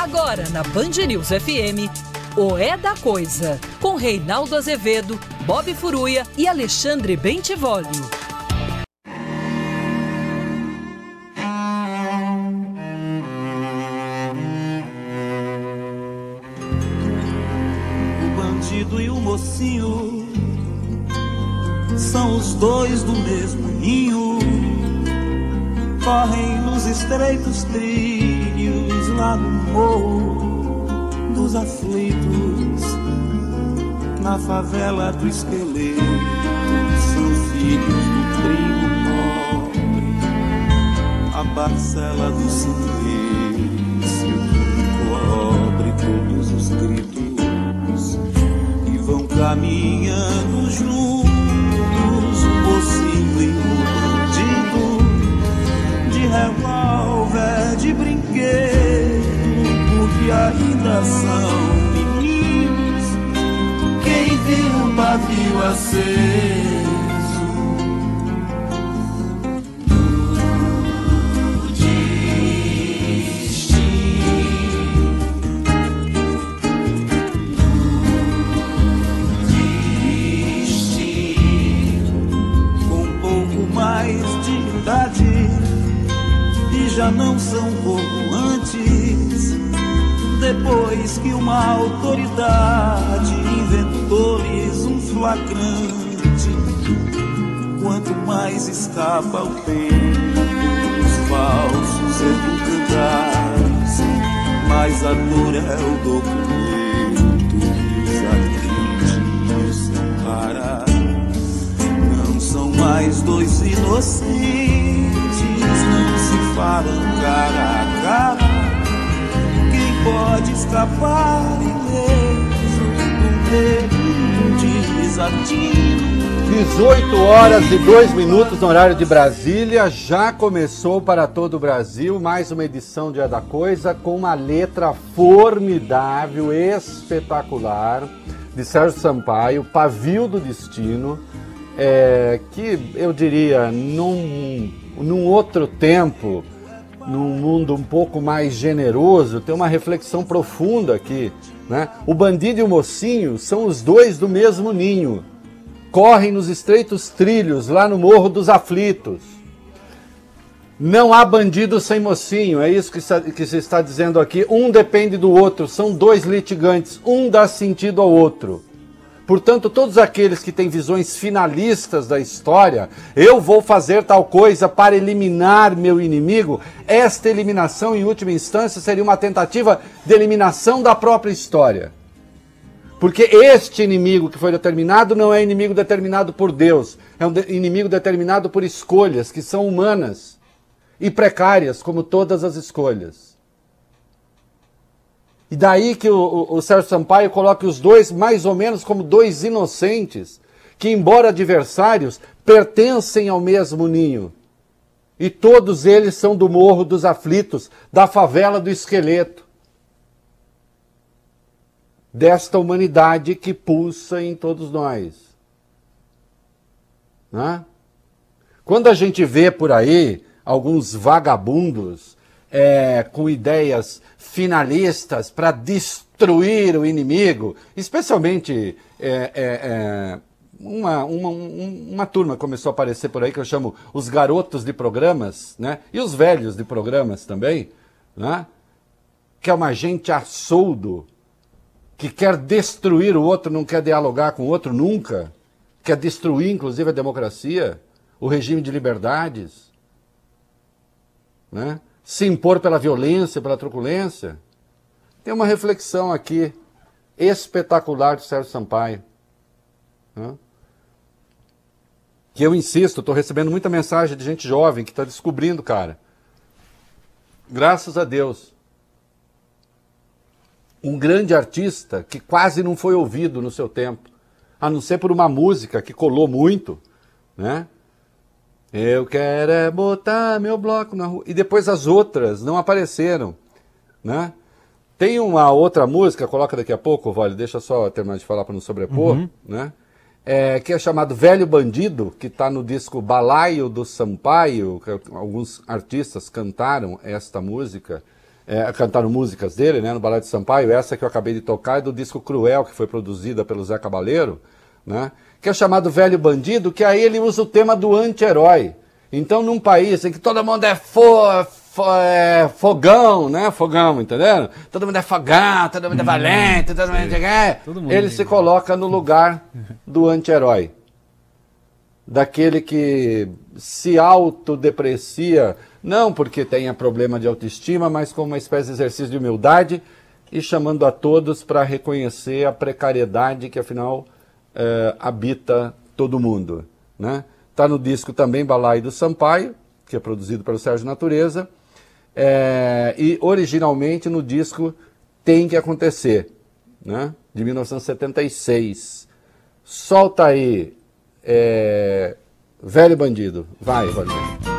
Agora na Band News FM, o É da Coisa, com Reinaldo Azevedo, Bob Furuia e Alexandre Bentivolio. O bandido e o mocinho são os dois do mesmo ninho. Correm nos estreitos trilhos lá no morro dos aflitos, na favela do esqueleto. São filhos do primo pobre, a parcela do silêncio cobre todos os gritos e vão caminhando juntos o mocinho e o bandido de revólver de brinquedo porque ainda são meninos quem viu um pavio aceso com um pouco mais de idade e já não são antes. Depois que uma autoridade inventou-lhes um flagrante, quanto mais escapa o tempo, os falsos educandados, mais a dor é o documento que os argentinos separam. Não são mais dois inocentes, não se falam cara a cara. Pode escapar ileso do medo desatino? 18 horas e 2 minutos no horário de Brasília. Já começou para todo o Brasil mais uma edição de É da Coisa com uma letra formidável, espetacular, de Sérgio Sampaio, Pavio do Destino, é, que eu diria, num, num outro tempo, num mundo um pouco mais generoso, tem uma reflexão profunda aqui. Né? O bandido e o mocinho são os dois do mesmo ninho correm nos estreitos trilhos lá no Morro dos Aflitos. Não há bandido sem mocinho, é isso que, está, que se está dizendo aqui. Um depende do outro, são dois litigantes, um dá sentido ao outro. Portanto, todos aqueles que têm visões finalistas da história, eu vou fazer tal coisa para eliminar meu inimigo, esta eliminação, em última instância, seria uma tentativa de eliminação da própria história. Porque este inimigo que foi determinado não é inimigo determinado por Deus, é um inimigo determinado por escolhas que são humanas e precárias, como todas as escolhas. E daí que o, o, o Sérgio Sampaio coloca os dois mais ou menos como dois inocentes, que, embora adversários, pertencem ao mesmo ninho. E todos eles são do Morro dos Aflitos, da favela do esqueleto desta humanidade que pulsa em todos nós. Né? Quando a gente vê por aí alguns vagabundos é, com ideias finalistas para destruir o inimigo, especialmente é, é, uma, uma, uma turma começou a aparecer por aí que eu chamo os garotos de programas, né? e os velhos de programas também, né? que é uma gente a soldo, que quer destruir o outro, não quer dialogar com o outro nunca, quer destruir, inclusive, a democracia, o regime de liberdades, né? Se impor pela violência, pela truculência. Tem uma reflexão aqui espetacular de Sérgio Sampaio. Né? Que eu insisto, estou recebendo muita mensagem de gente jovem que está descobrindo, cara. Graças a Deus um grande artista que quase não foi ouvido no seu tempo, a não ser por uma música que colou muito, né? Eu quero é botar meu bloco na rua. E depois as outras não apareceram, né? Tem uma outra música, coloca daqui a pouco, Vale, deixa só terminar de falar para não sobrepor, Uhum. né? É, que é chamado Velho Bandido, que está no disco Balaio do Sampaio, alguns artistas cantaram esta música. é, cantaram músicas dele, né, no Balé de Sampaio, essa que eu acabei de tocar é do disco Cruel, que foi produzida pelo Zé Cabaleiro, né, que é chamado Velho Bandido, que aí ele usa o tema do anti-herói. Então, num país em que todo mundo é, fo, fo é fogão, né, fogão, entendeu? Todo mundo é fogão, todo mundo é valente, todo mundo é... Todo mundo ele se coloca no lugar do anti-herói. Daquele que se autodeprecia não porque tenha problema de autoestima, mas como uma espécie de exercício de humildade e chamando a todos para reconhecer a precariedade que afinal é, habita todo mundo. Né? Está no disco também Balai do Sampaio, que é produzido pelo Sérgio Natureza, é, e originalmente no disco Tem que Acontecer, né? de 1976. Solta aí, é, Velho Bandido. Vai, Rogério.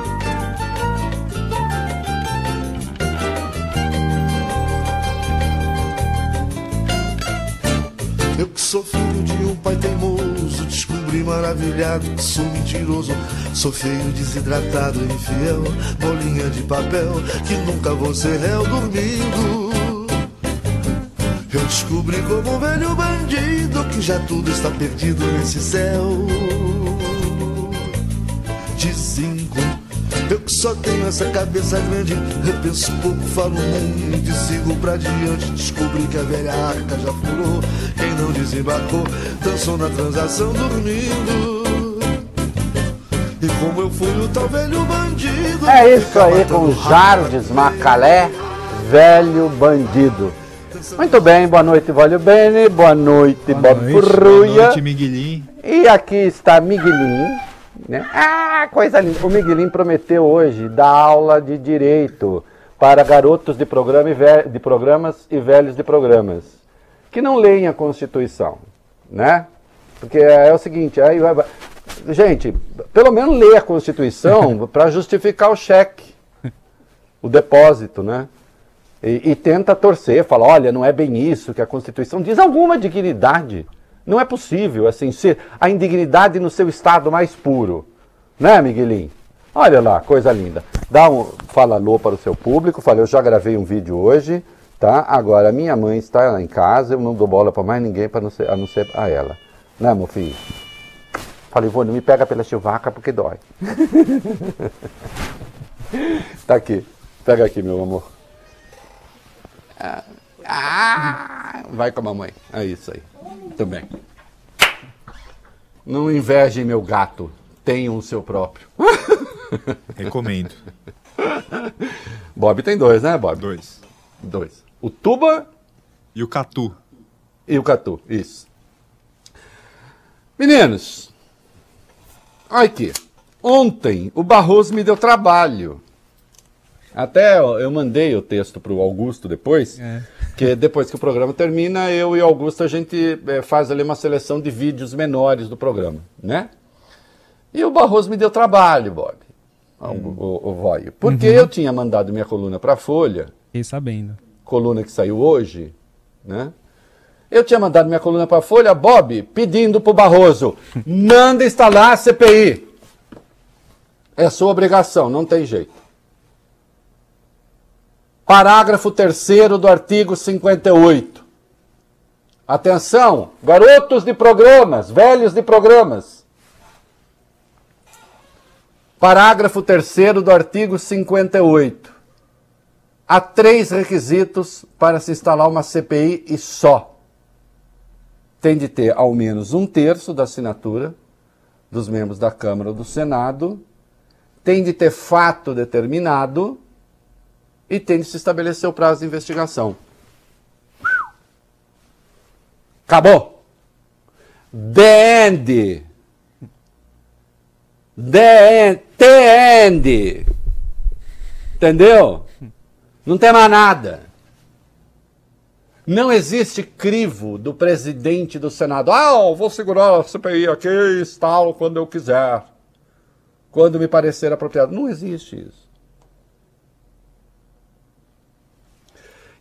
Sou filho de um pai teimoso, descobri maravilhado que sou mentiroso. Sou feio, desidratado, infiel, bolinha de papel, que nunca vou ser réu dormindo. Eu descobri como um velho bandido que já tudo está perdido nesse céu. De cinco eu que só tenho essa cabeça grande, repenso pouco, falo muito e sigo pra diante. Descobri que a velha arca já furou, quem não desembarcou, dançou na transação dormindo. E como eu fui o tal velho bandido. É isso aí com Jardes Macalé, velho bandido. Muito bem, boa noite, Valho Bene, boa noite, boa Bob noite, Furruia. Boa noite, Miguelinho. E aqui está Miguelinho. Né? Ah, coisa linda. O Miguelinho prometeu hoje dar aula de direito para garotos de, programa e de programas e velhos de programas que não leem a Constituição, né? Porque é o seguinte, aí vai, gente, pelo menos lê a Constituição para justificar o cheque, o depósito, né? E, e, tenta torcer, fala, olha, não é bem isso que a Constituição diz, alguma dignidade. Não é possível, assim, ser a indignidade no seu estado mais puro. Né, Miguelinho? Olha lá, coisa linda. Dá um, fala alô para o seu público. Fala, eu já gravei um vídeo hoje, tá? Agora, minha mãe está lá em casa, eu não dou bola para mais ninguém para não ser, a não ser a ela. Né, meu filho? Falei, vô, não me pega pela chivaca porque dói. tá aqui. Pega aqui, meu amor. Ah, vai com a mamãe. É isso aí. Muito bem. Não invejem meu gato. Tenham o seu próprio. Recomendo. Bob tem dois, né, Bob? Dois. Dois. O Tuba. E o Catu. E o Catu, isso. Meninos, olha aqui. Ontem o Barroso me deu trabalho. Até eu mandei o texto para o Augusto depois, é. que depois que o programa termina, eu e o Augusto a gente é, faz ali uma seleção de vídeos menores do programa, né? E o Barroso me deu trabalho, Bob, hum. o, o, o Voio, porque uhum. eu tinha mandado minha coluna para a Folha. Fiquei sabendo. Coluna que saiu hoje, né? Eu tinha mandado minha coluna para a Folha, Bob, pedindo para o Barroso, manda instalar a CPI. É sua obrigação, não tem jeito. Parágrafo 3 do artigo 58. Atenção, garotos de programas, velhos de programas. Parágrafo 3 do artigo 58. Há três requisitos para se instalar uma CPI e só. Tem de ter ao menos um terço da assinatura dos membros da Câmara ou do Senado, tem de ter fato determinado e tem de se estabelecer o prazo de investigação. Acabou. The end. The end. The end. Entendeu? Não tem mais nada. Não existe crivo do presidente do Senado. Ah, vou segurar a CPI aqui e instalo quando eu quiser. Quando me parecer apropriado. Não existe isso.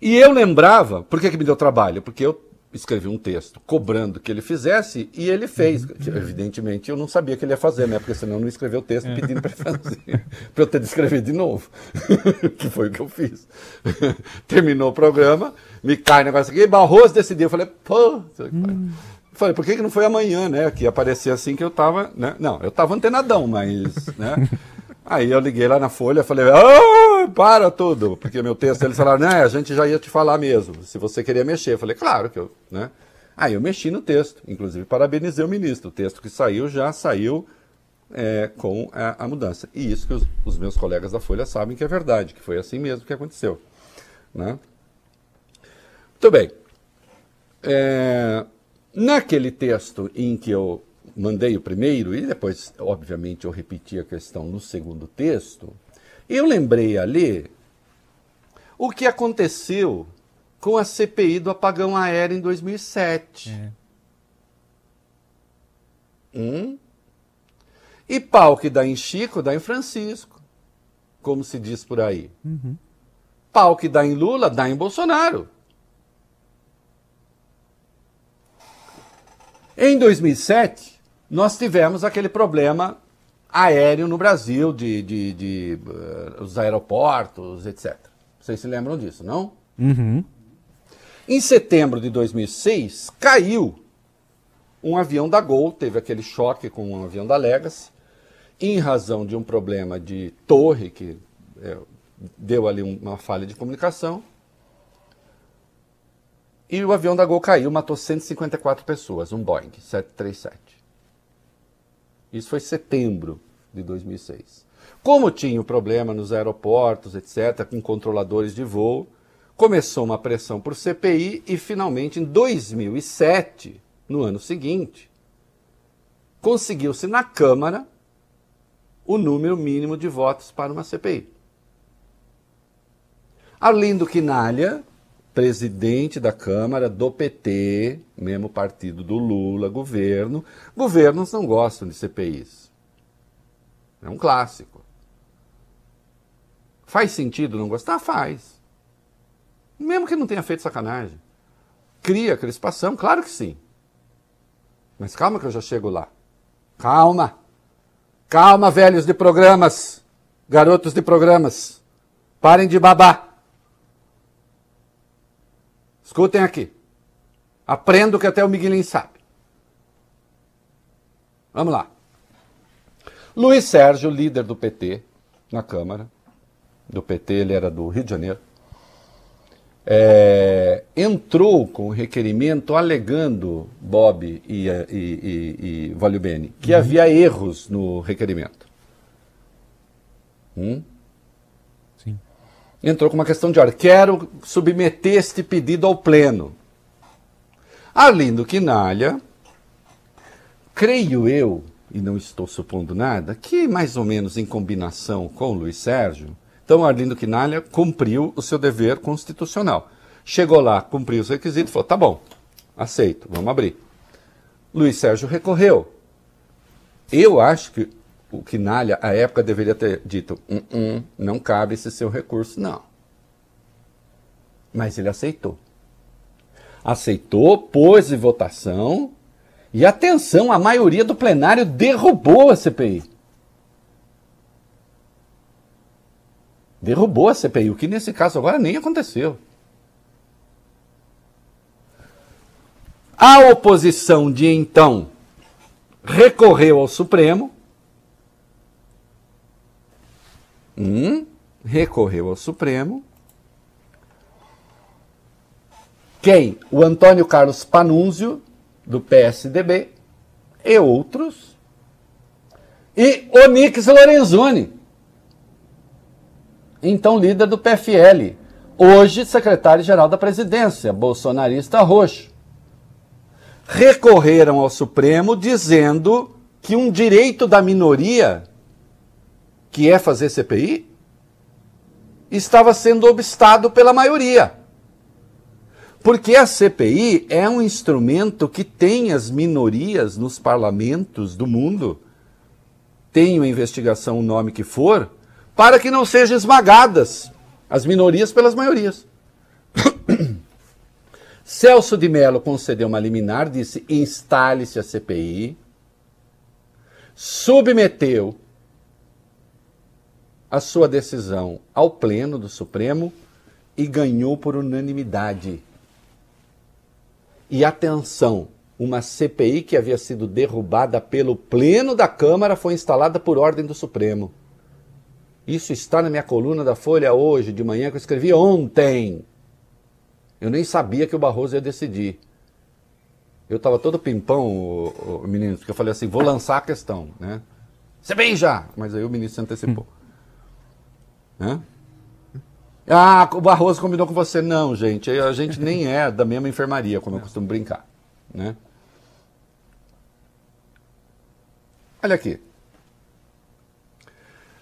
E eu lembrava, por que, que me deu trabalho? Porque eu escrevi um texto cobrando que ele fizesse e ele fez. Evidentemente eu não sabia que ele ia fazer, né? Porque senão eu não escreveu o texto pedindo para fazer, para eu ter de escrever de novo. que foi o que eu fiz. Terminou o programa, me cai o negócio aqui, Barroso decidiu. Eu falei, pô. Hum. Falei, por que, que não foi amanhã, né? Que ia aparecer assim que eu tava. Né? Não, eu tava antenadão, mas. Né? Aí eu liguei lá na Folha, falei, oh, para tudo, porque meu texto, eles falaram, né, a gente já ia te falar mesmo, se você queria mexer. Eu falei, claro que eu, né? Aí eu mexi no texto, inclusive parabenizei o ministro, o texto que saiu já saiu é, com a, a, mudança. E isso que os, os, meus colegas da Folha sabem que é verdade, que foi assim mesmo que aconteceu. Né? Muito bem. É, naquele texto em que eu mandei o primeiro e depois, obviamente, eu repeti a questão no segundo texto, eu lembrei ali o que aconteceu com a CPI do apagão aéreo em 2007. É. Hum? E pau que dá em Chico, dá em Francisco, como se diz por aí. Uhum. Pau que dá em Lula, dá em Bolsonaro. Em 2007, nós tivemos aquele problema aéreo no Brasil, de, de, de uh, os aeroportos, etc. Vocês se lembram disso, não? Uhum. Em setembro de 2006, caiu um avião da Gol, teve aquele choque com um avião da Legacy, em razão de um problema de torre que é, deu ali uma falha de comunicação. E o avião da Gol caiu, matou 154 pessoas, um Boeing 737. Isso foi setembro de 2006. Como tinha o problema nos aeroportos, etc., com controladores de voo, começou uma pressão por CPI e, finalmente, em 2007, no ano seguinte, conseguiu-se na Câmara o número mínimo de votos para uma CPI. Arlindo Quinalha presidente da Câmara do PT, mesmo partido do Lula, governo. Governos não gostam de CPIs. É um clássico. Faz sentido não gostar? Faz. Mesmo que não tenha feito sacanagem. Cria crispação? Claro que sim. Mas calma que eu já chego lá. Calma. Calma, velhos de programas. Garotos de programas. Parem de babar. Escutem aqui. Aprendo que até o Miguelinho sabe. Vamos lá. Luiz Sérgio, líder do PT na Câmara, do PT, ele era do Rio de Janeiro, é, entrou com o requerimento alegando, Bob e, e, e, e Valio Bene, que uhum. havia erros no requerimento. Hum? Entrou com uma questão de ordem. Quero submeter este pedido ao Pleno. Arlindo Quinalha, creio eu, e não estou supondo nada, que mais ou menos em combinação com Luiz Sérgio, então Arlindo Quinalha cumpriu o seu dever constitucional. Chegou lá, cumpriu os requisitos, falou: tá bom, aceito, vamos abrir. Luiz Sérgio recorreu. Eu acho que o Quinalha, à época, deveria ter dito: hum, hum, não cabe esse seu recurso, não. Mas ele aceitou. Aceitou, pôs em votação, e atenção, a maioria do plenário derrubou a CPI. Derrubou a CPI, o que nesse caso agora nem aconteceu. A oposição de então recorreu ao Supremo Um recorreu ao Supremo. Quem? O Antônio Carlos Panunzio, do PSDB, e outros. E Onix Lorenzoni, então líder do PFL, hoje secretário-geral da presidência, bolsonarista roxo. Recorreram ao Supremo dizendo que um direito da minoria que é fazer CPI, estava sendo obstado pela maioria. Porque a CPI é um instrumento que tem as minorias nos parlamentos do mundo, uma investigação, o nome que for, para que não sejam esmagadas as minorias pelas maiorias. Celso de Mello concedeu uma liminar, disse instale-se a CPI, submeteu a sua decisão ao Pleno do Supremo e ganhou por unanimidade. E atenção, uma CPI que havia sido derrubada pelo Pleno da Câmara foi instalada por ordem do Supremo. Isso está na minha coluna da Folha hoje, de manhã, que eu escrevi ontem. Eu nem sabia que o Barroso ia decidir. Eu estava todo pimpão, o, o, menino, porque eu falei assim, vou lançar a questão, né? Você vem já! Mas aí o ministro se antecipou. Ah, o Barroso combinou com você. Não, gente, a gente nem é da mesma enfermaria, como eu costumo brincar, né? Olha aqui.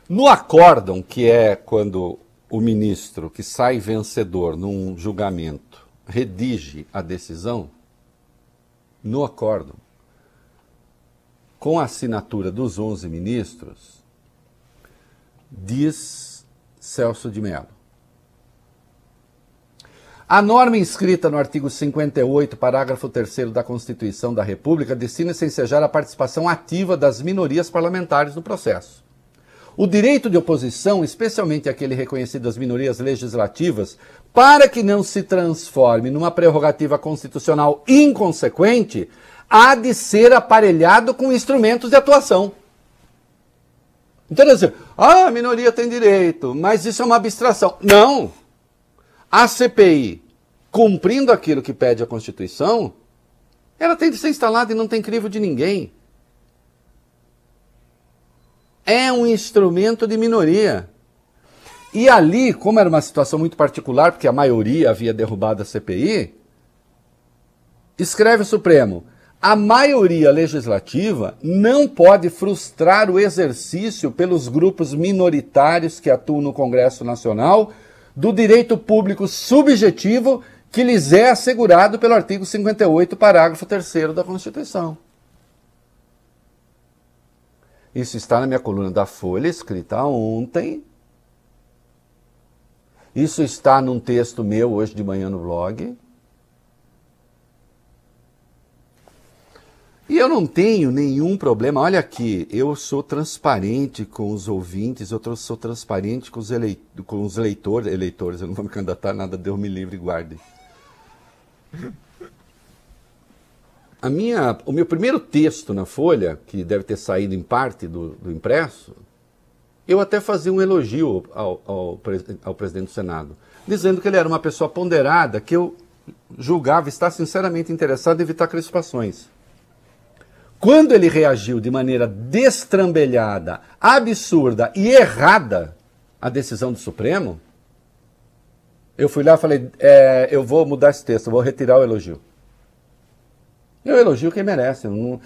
No acórdão, que é quando o ministro que sai vencedor num julgamento redige a decisão, no acórdão, com a assinatura dos 11 ministros, diz Celso de Mello. A norma inscrita no artigo 58, parágrafo 3 da Constituição da República, destina-se a ensejar a participação ativa das minorias parlamentares no processo. O direito de oposição, especialmente aquele reconhecido às minorias legislativas, para que não se transforme numa prerrogativa constitucional inconsequente, há de ser aparelhado com instrumentos de atuação. Então, assim, ah, a minoria tem direito, mas isso é uma abstração. Não! A CPI, cumprindo aquilo que pede a Constituição, ela tem de ser instalada e não tem crivo de ninguém é um instrumento de minoria. E ali, como era uma situação muito particular, porque a maioria havia derrubado a CPI, escreve o Supremo: a maioria legislativa não pode frustrar o exercício pelos grupos minoritários que atuam no Congresso Nacional do direito público subjetivo que lhes é assegurado pelo artigo 58, parágrafo 3 da Constituição. Isso está na minha coluna da Folha, escrita ontem. Isso está num texto meu hoje de manhã no blog. Eu não tenho nenhum problema. Olha aqui, eu sou transparente com os ouvintes, eu sou transparente com os, eleit com os leitores, eleitores, eu não vou me candidatar nada, Deus me livre e guarde a minha, o meu primeiro texto na Folha, que deve ter saído em parte do, do impresso, eu até fazia um elogio ao, ao, ao, presidente do Senado, dizendo que ele era uma pessoa ponderada, que eu julgava estar sinceramente interessado em evitar crispações. Quando ele reagiu de maneira destrambelhada, absurda e errada à decisão do Supremo, eu fui lá e falei: é, eu vou mudar esse texto, vou retirar o elogio. Eu elogio quem merece. Eu, não...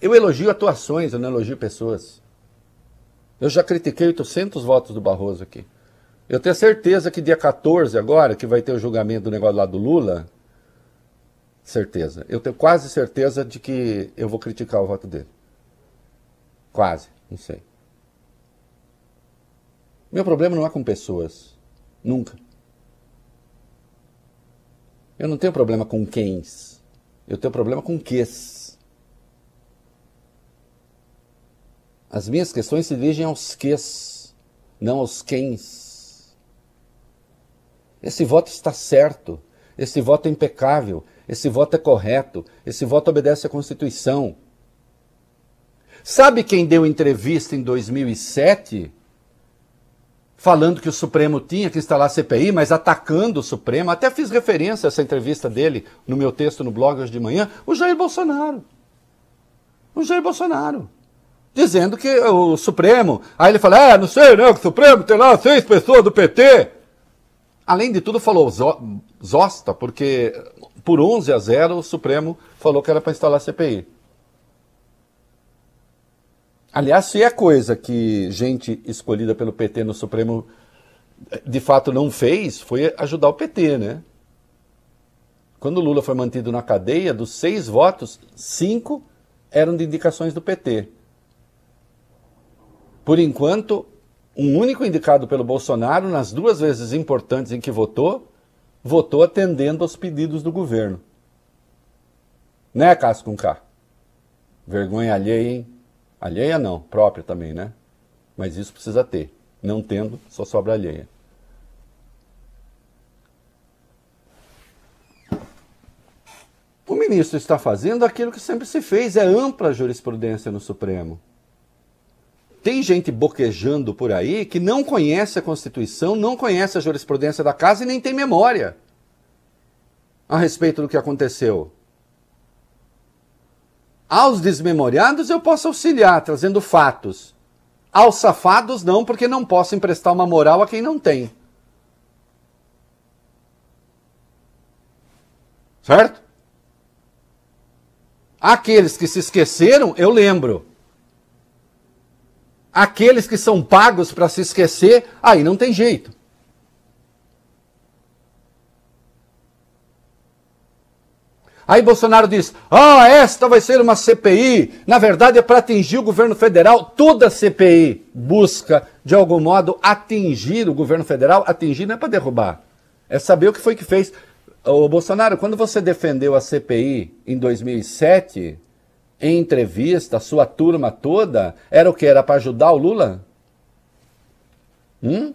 eu elogio atuações, eu não elogio pessoas. Eu já critiquei 800 votos do Barroso aqui. Eu tenho certeza que dia 14 agora, que vai ter o julgamento do negócio lá do Lula, certeza. Eu tenho quase certeza de que eu vou criticar o voto dele. Quase, não sei. Meu problema não é com pessoas. Nunca. Eu não tenho problema com quens. Eu tenho problema com ques. As minhas questões se dirigem aos ques, não aos quens. Esse voto está certo, esse voto é impecável, esse voto é correto, esse voto obedece à Constituição. Sabe quem deu entrevista em 2007 falando que o Supremo tinha que instalar a CPI, mas atacando o Supremo. Até fiz referência a essa entrevista dele no meu texto no blog hoje de manhã. O Jair Bolsonaro. O Jair Bolsonaro. Dizendo que o Supremo. Aí ele fala: é, não sei, né? O Supremo tem lá seis pessoas do PT. Além de tudo, falou Zosta, porque por 11 a 0 o Supremo falou que era para instalar CPI. Aliás, se é coisa que gente escolhida pelo PT no Supremo de fato não fez, foi ajudar o PT, né? Quando o Lula foi mantido na cadeia, dos seis votos, cinco eram de indicações do PT. Por enquanto, um único indicado pelo Bolsonaro, nas duas vezes importantes em que votou, votou atendendo aos pedidos do governo. Né, Cássio com K? Vergonha alheia, hein? Alheia não, própria também, né? Mas isso precisa ter. Não tendo, só sobra alheia. O ministro está fazendo aquilo que sempre se fez, é ampla jurisprudência no Supremo. Tem gente boquejando por aí que não conhece a Constituição, não conhece a jurisprudência da casa e nem tem memória a respeito do que aconteceu. Aos desmemoriados eu posso auxiliar, trazendo fatos. Aos safados, não, porque não posso emprestar uma moral a quem não tem. Certo? Aqueles que se esqueceram, eu lembro. Aqueles que são pagos para se esquecer, aí não tem jeito. Aí Bolsonaro diz: ah, esta vai ser uma CPI. Na verdade, é para atingir o governo federal. Toda CPI busca, de algum modo, atingir o governo federal. Atingir não é para derrubar, é saber o que foi que fez. Ô Bolsonaro, quando você defendeu a CPI em 2007, em entrevista, sua turma toda, era o que? Era para ajudar o Lula? Hum?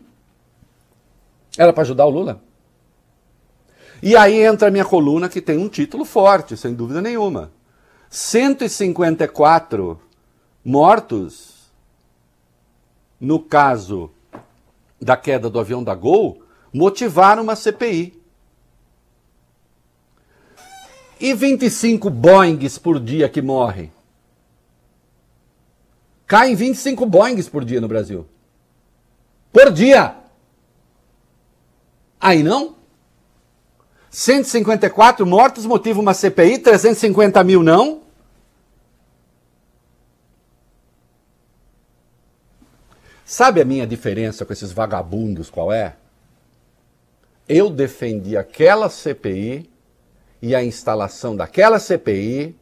Era para ajudar o Lula? E aí entra a minha coluna que tem um título forte, sem dúvida nenhuma. 154 mortos no caso da queda do avião da Gol motivaram uma CPI. E 25 Boeings por dia que morrem? Caem 25 Boeings por dia no Brasil. Por dia! Aí não? 154 mortos motiva uma CPI, 350 mil não? Sabe a minha diferença com esses vagabundos qual é? Eu defendi aquela CPI e a instalação daquela CPI,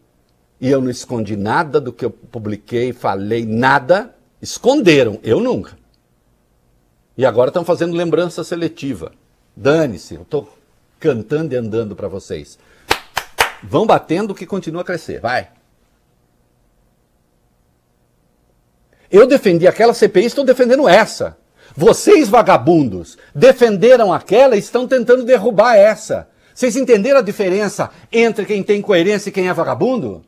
e eu não escondi nada do que eu publiquei, falei nada, esconderam, eu nunca. E agora estão fazendo lembrança seletiva. Dane-se, eu estou cantando e andando para vocês. Vão batendo que continua a crescer, vai. Eu defendi aquela CPI, estou defendendo essa. Vocês, vagabundos, defenderam aquela e estão tentando derrubar essa. Vocês entenderam a diferença entre quem tem coerência e quem é vagabundo?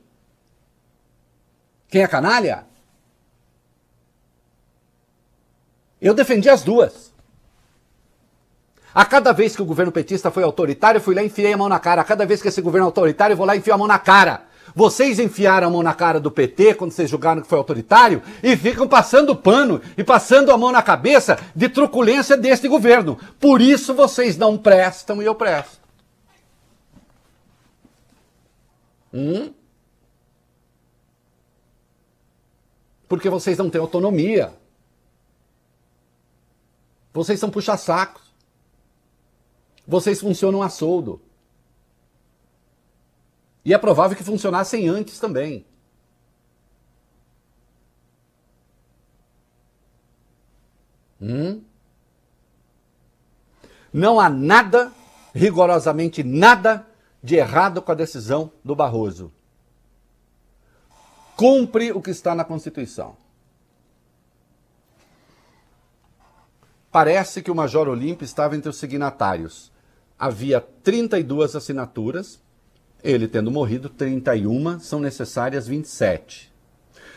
Quem é canalha? Eu defendi as duas. A cada vez que o governo petista foi autoritário, eu fui lá e enfiei a mão na cara. A cada vez que esse governo é autoritário, eu vou lá e enfio a mão na cara. Vocês enfiaram a mão na cara do PT quando vocês julgaram que foi autoritário e ficam passando pano e passando a mão na cabeça de truculência deste governo. Por isso vocês não prestam e eu presto. Hum? Porque vocês não têm autonomia. Vocês são puxa-sacos. Vocês funcionam a soldo. E é provável que funcionassem antes também. Hum? Não há nada, rigorosamente nada, de errado com a decisão do Barroso. Cumpre o que está na Constituição. Parece que o Major Olímpio estava entre os signatários. Havia 32 assinaturas, ele tendo morrido, 31, são necessárias 27.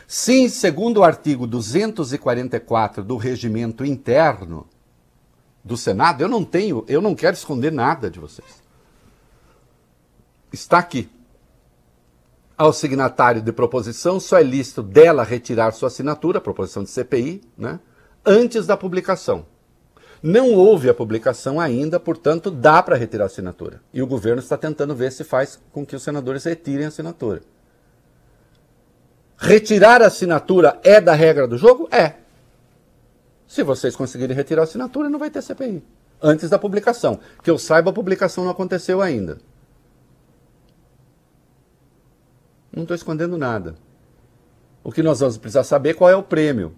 Sim, segundo o artigo 244 do regimento interno do Senado, eu não tenho, eu não quero esconder nada de vocês está aqui. Ao signatário de proposição, só é lícito dela retirar sua assinatura, proposição de CPI, né, antes da publicação. Não houve a publicação ainda, portanto, dá para retirar a assinatura. E o governo está tentando ver se faz com que os senadores retirem a assinatura. Retirar a assinatura é da regra do jogo? É. Se vocês conseguirem retirar a assinatura, não vai ter CPI. Antes da publicação. Que eu saiba, a publicação não aconteceu ainda. Não estou escondendo nada. O que nós vamos precisar saber é qual é o prêmio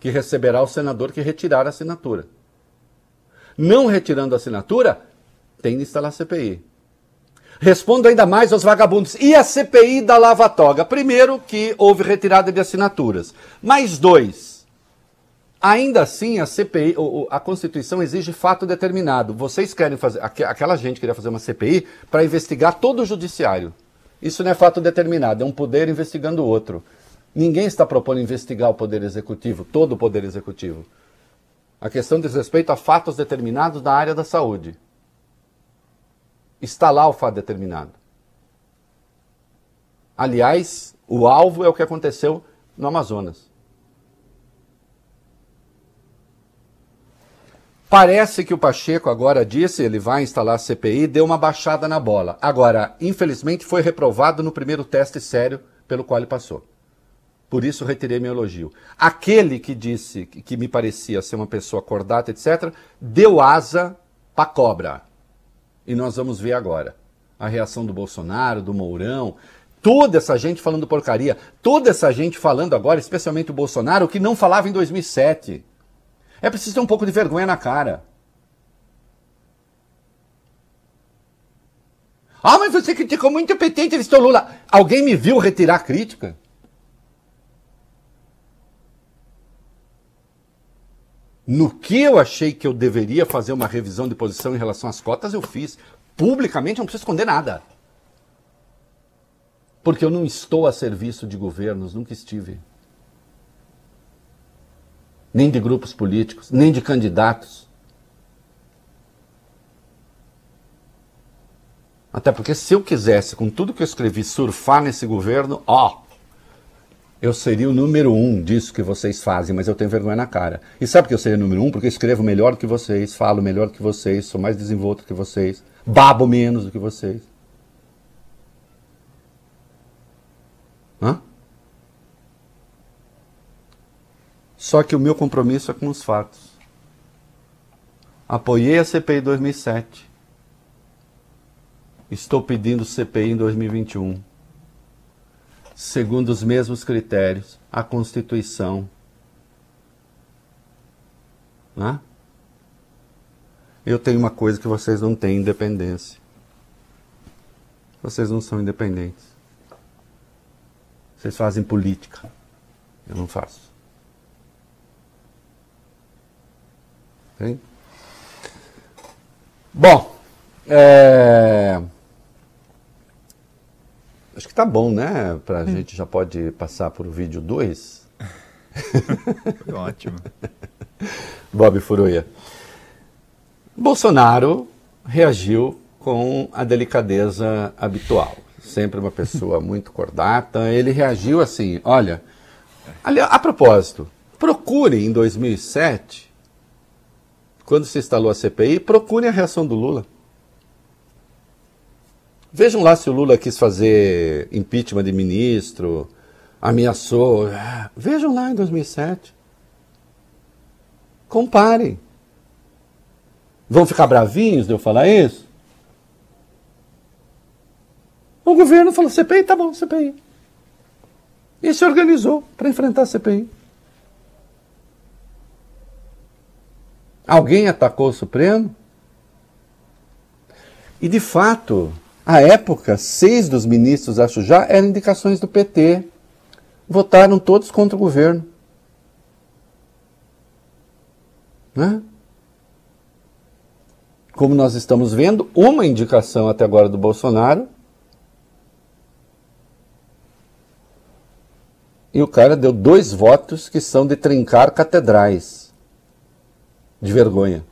que receberá o senador que retirar a assinatura. Não retirando a assinatura, tem de instalar CPI. Respondo ainda mais aos vagabundos. E a CPI da Lava Toga? Primeiro, que houve retirada de assinaturas. Mais dois. Ainda assim, a CPI, a Constituição exige fato determinado. Vocês querem fazer. Aquela gente queria fazer uma CPI para investigar todo o judiciário. Isso não é fato determinado, é um poder investigando o outro. Ninguém está propondo investigar o poder executivo, todo o poder executivo. A questão diz respeito a fatos determinados da área da saúde. Está lá o fato determinado. Aliás, o alvo é o que aconteceu no Amazonas. Parece que o Pacheco agora disse, ele vai instalar a CPI, deu uma baixada na bola. Agora, infelizmente, foi reprovado no primeiro teste sério pelo qual ele passou. Por isso retirei meu elogio. Aquele que disse que me parecia ser uma pessoa cordata, etc., deu asa para cobra. E nós vamos ver agora a reação do Bolsonaro, do Mourão, toda essa gente falando porcaria, toda essa gente falando agora, especialmente o Bolsonaro, que não falava em 2007. É preciso ter um pouco de vergonha na cara. Ah, mas você criticou muito o PT, entrevistou Lula. Alguém me viu retirar a crítica? No que eu achei que eu deveria fazer uma revisão de posição em relação às cotas, eu fiz. Publicamente eu não preciso esconder nada. Porque eu não estou a serviço de governos, nunca estive. Nem de grupos políticos, nem de candidatos. Até porque se eu quisesse, com tudo que eu escrevi, surfar nesse governo, ó, eu seria o número um disso que vocês fazem, mas eu tenho vergonha na cara. E sabe que eu seria o número um? Porque eu escrevo melhor do que vocês, falo melhor do que vocês, sou mais desenvolto que vocês, babo menos do que vocês. Hã? Só que o meu compromisso é com os fatos. Apoiei a CPI 2007. Estou pedindo CPI em 2021 segundo os mesmos critérios, a Constituição. Né? Eu tenho uma coisa que vocês não têm: independência. Vocês não são independentes. Vocês fazem política. Eu não faço. Okay? Bom, é... Acho que tá bom, né? Pra hum. gente já pode passar para o vídeo 2. Ótimo. Bob Furuia. Bolsonaro reagiu com a delicadeza habitual. Sempre uma pessoa muito cordata. Ele reagiu assim: olha, ali, a propósito, procure em 2007, quando se instalou a CPI, procure a reação do Lula. Vejam lá se o Lula quis fazer impeachment de ministro, ameaçou. Vejam lá em 2007. Comparem. Vão ficar bravinhos de eu falar isso? O governo falou: CPI, tá bom, CPI. E se organizou para enfrentar a CPI. Alguém atacou o Supremo? E de fato, à época, seis dos ministros, acho já, eram indicações do PT. Votaram todos contra o governo. Né? Como nós estamos vendo, uma indicação até agora do Bolsonaro. E o cara deu dois votos que são de trincar catedrais. De vergonha.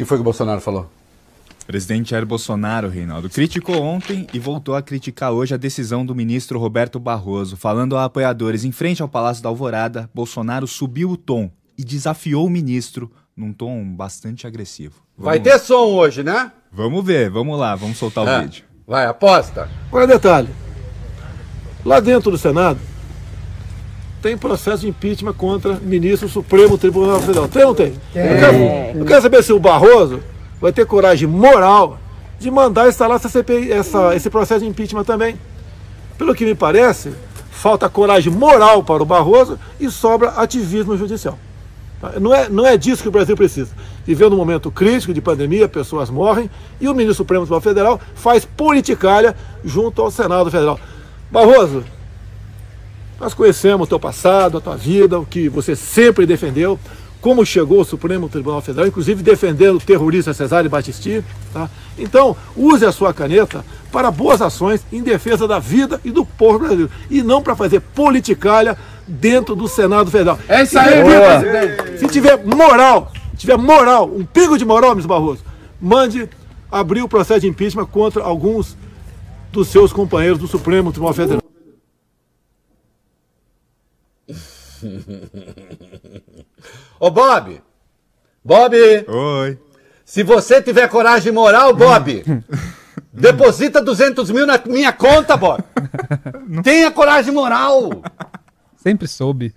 que foi que o Bolsonaro falou? O presidente Jair Bolsonaro, Reinaldo, criticou ontem e voltou a criticar hoje a decisão do ministro Roberto Barroso. Falando a apoiadores em frente ao Palácio da Alvorada, Bolsonaro subiu o tom e desafiou o ministro num tom bastante agressivo. Vamos... Vai ter som hoje, né? Vamos ver, vamos lá, vamos soltar é. o vídeo. Vai, aposta. Olha detalhe. Lá dentro do Senado, tem processo de impeachment contra ministro do Supremo Tribunal Federal. Tem ou não tem? tem. Eu, quero, eu quero saber se o Barroso vai ter coragem moral de mandar instalar essa CPI, essa, esse processo de impeachment também. Pelo que me parece, falta coragem moral para o Barroso e sobra ativismo judicial. Não é, não é disso que o Brasil precisa. Vivendo um momento crítico de pandemia, pessoas morrem, e o ministro Supremo Tribunal Federal faz politicalha junto ao Senado Federal. Barroso, nós conhecemos o teu passado, a tua vida, o que você sempre defendeu, como chegou ao Supremo Tribunal Federal, inclusive defendendo o terrorista Cesare Battisti. Tá? Então, use a sua caneta para boas ações em defesa da vida e do povo brasileiro, e não para fazer politicalha dentro do Senado Federal. É isso aí, repito, Se tiver moral, tiver moral, um pingo de moral, Mr. Barroso, mande abrir o processo de impeachment contra alguns dos seus companheiros do Supremo Tribunal Federal. Ô Bob! Bob! Oi. Se você tiver coragem moral, Bob, deposita 200 mil na minha conta, Bob. Tenha coragem moral. Sempre soube.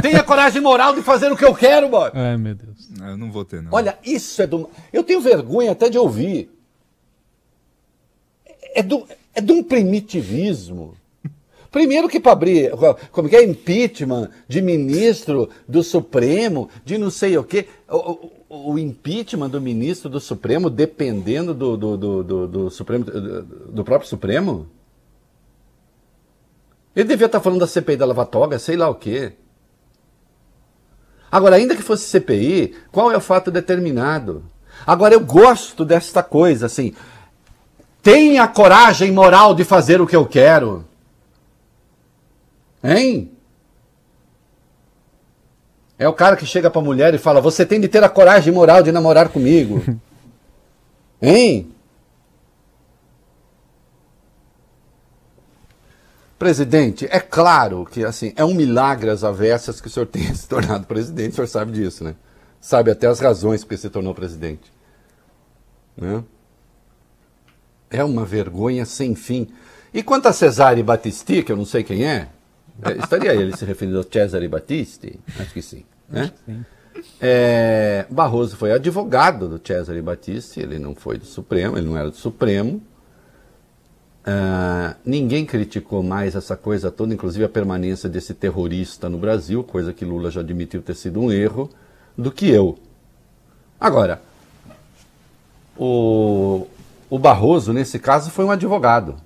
Tenha coragem moral de fazer o que eu quero, Bob. Ai, meu Deus. Não, eu não vou ter, não. Olha, isso é do. Eu tenho vergonha até de ouvir. É, do, é de um primitivismo. Primeiro que para abrir, como que é impeachment de ministro do Supremo, de não sei o quê. O, o, o impeachment do ministro do Supremo dependendo do, do, do, do, do Supremo, do, do próprio Supremo? Ele devia estar falando da CPI da Lavatoga, sei lá o quê. Agora, ainda que fosse CPI, qual é o fato determinado? Agora, eu gosto desta coisa, assim. Tenha coragem moral de fazer o que eu quero. Hein? É o cara que chega pra mulher e fala: Você tem de ter a coragem moral de namorar comigo. hein? Presidente, é claro que assim, é um milagre as avessas que o senhor tenha se tornado presidente, o senhor sabe disso, né? Sabe até as razões porque se tornou presidente. Né? É uma vergonha sem fim. E quanto a Cesare Battisti, que eu não sei quem é, é estaria ele se referindo ao Cesare Battisti? Acho que sim. Né? Sim. É, Barroso foi advogado do Cesare Battisti, ele não foi do Supremo, ele não era do Supremo. Uh, ninguém criticou mais essa coisa toda, inclusive a permanência desse terrorista no Brasil, coisa que Lula já admitiu ter sido um erro, do que eu. Agora, o, o Barroso, nesse caso, foi um advogado.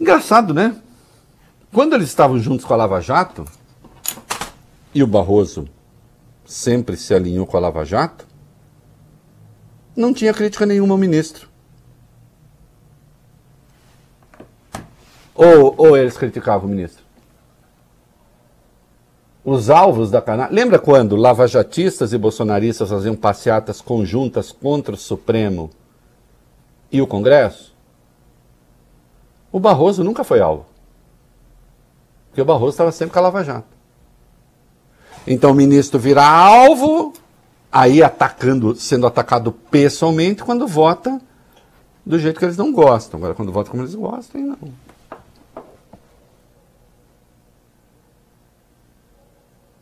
Engraçado, né? Quando eles estavam juntos com a Lava Jato, e o Barroso sempre se alinhou com a Lava Jato, não tinha crítica nenhuma ao ministro. Ou, ou eles criticavam o ministro? Os alvos da canal. Lembra quando lavajatistas e bolsonaristas faziam passeatas conjuntas contra o Supremo e o Congresso? O Barroso nunca foi alvo. Porque o Barroso estava sempre com a Lava Jato. Então o ministro vira alvo aí atacando, sendo atacado pessoalmente quando vota do jeito que eles não gostam. Agora, quando vota como eles gostam, não.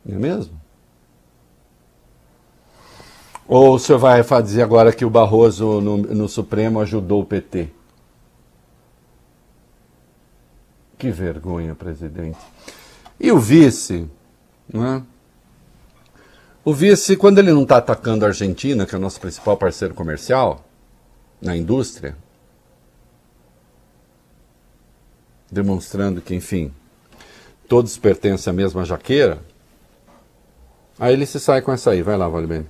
Não é mesmo? Ou o senhor vai dizer agora que o Barroso no, no Supremo ajudou o PT? Que vergonha, presidente. E o vice, não é? O vice, quando ele não está atacando a Argentina, que é o nosso principal parceiro comercial na indústria, demonstrando que, enfim, todos pertencem à mesma jaqueira, aí ele se sai com essa aí. Vai lá, Vale.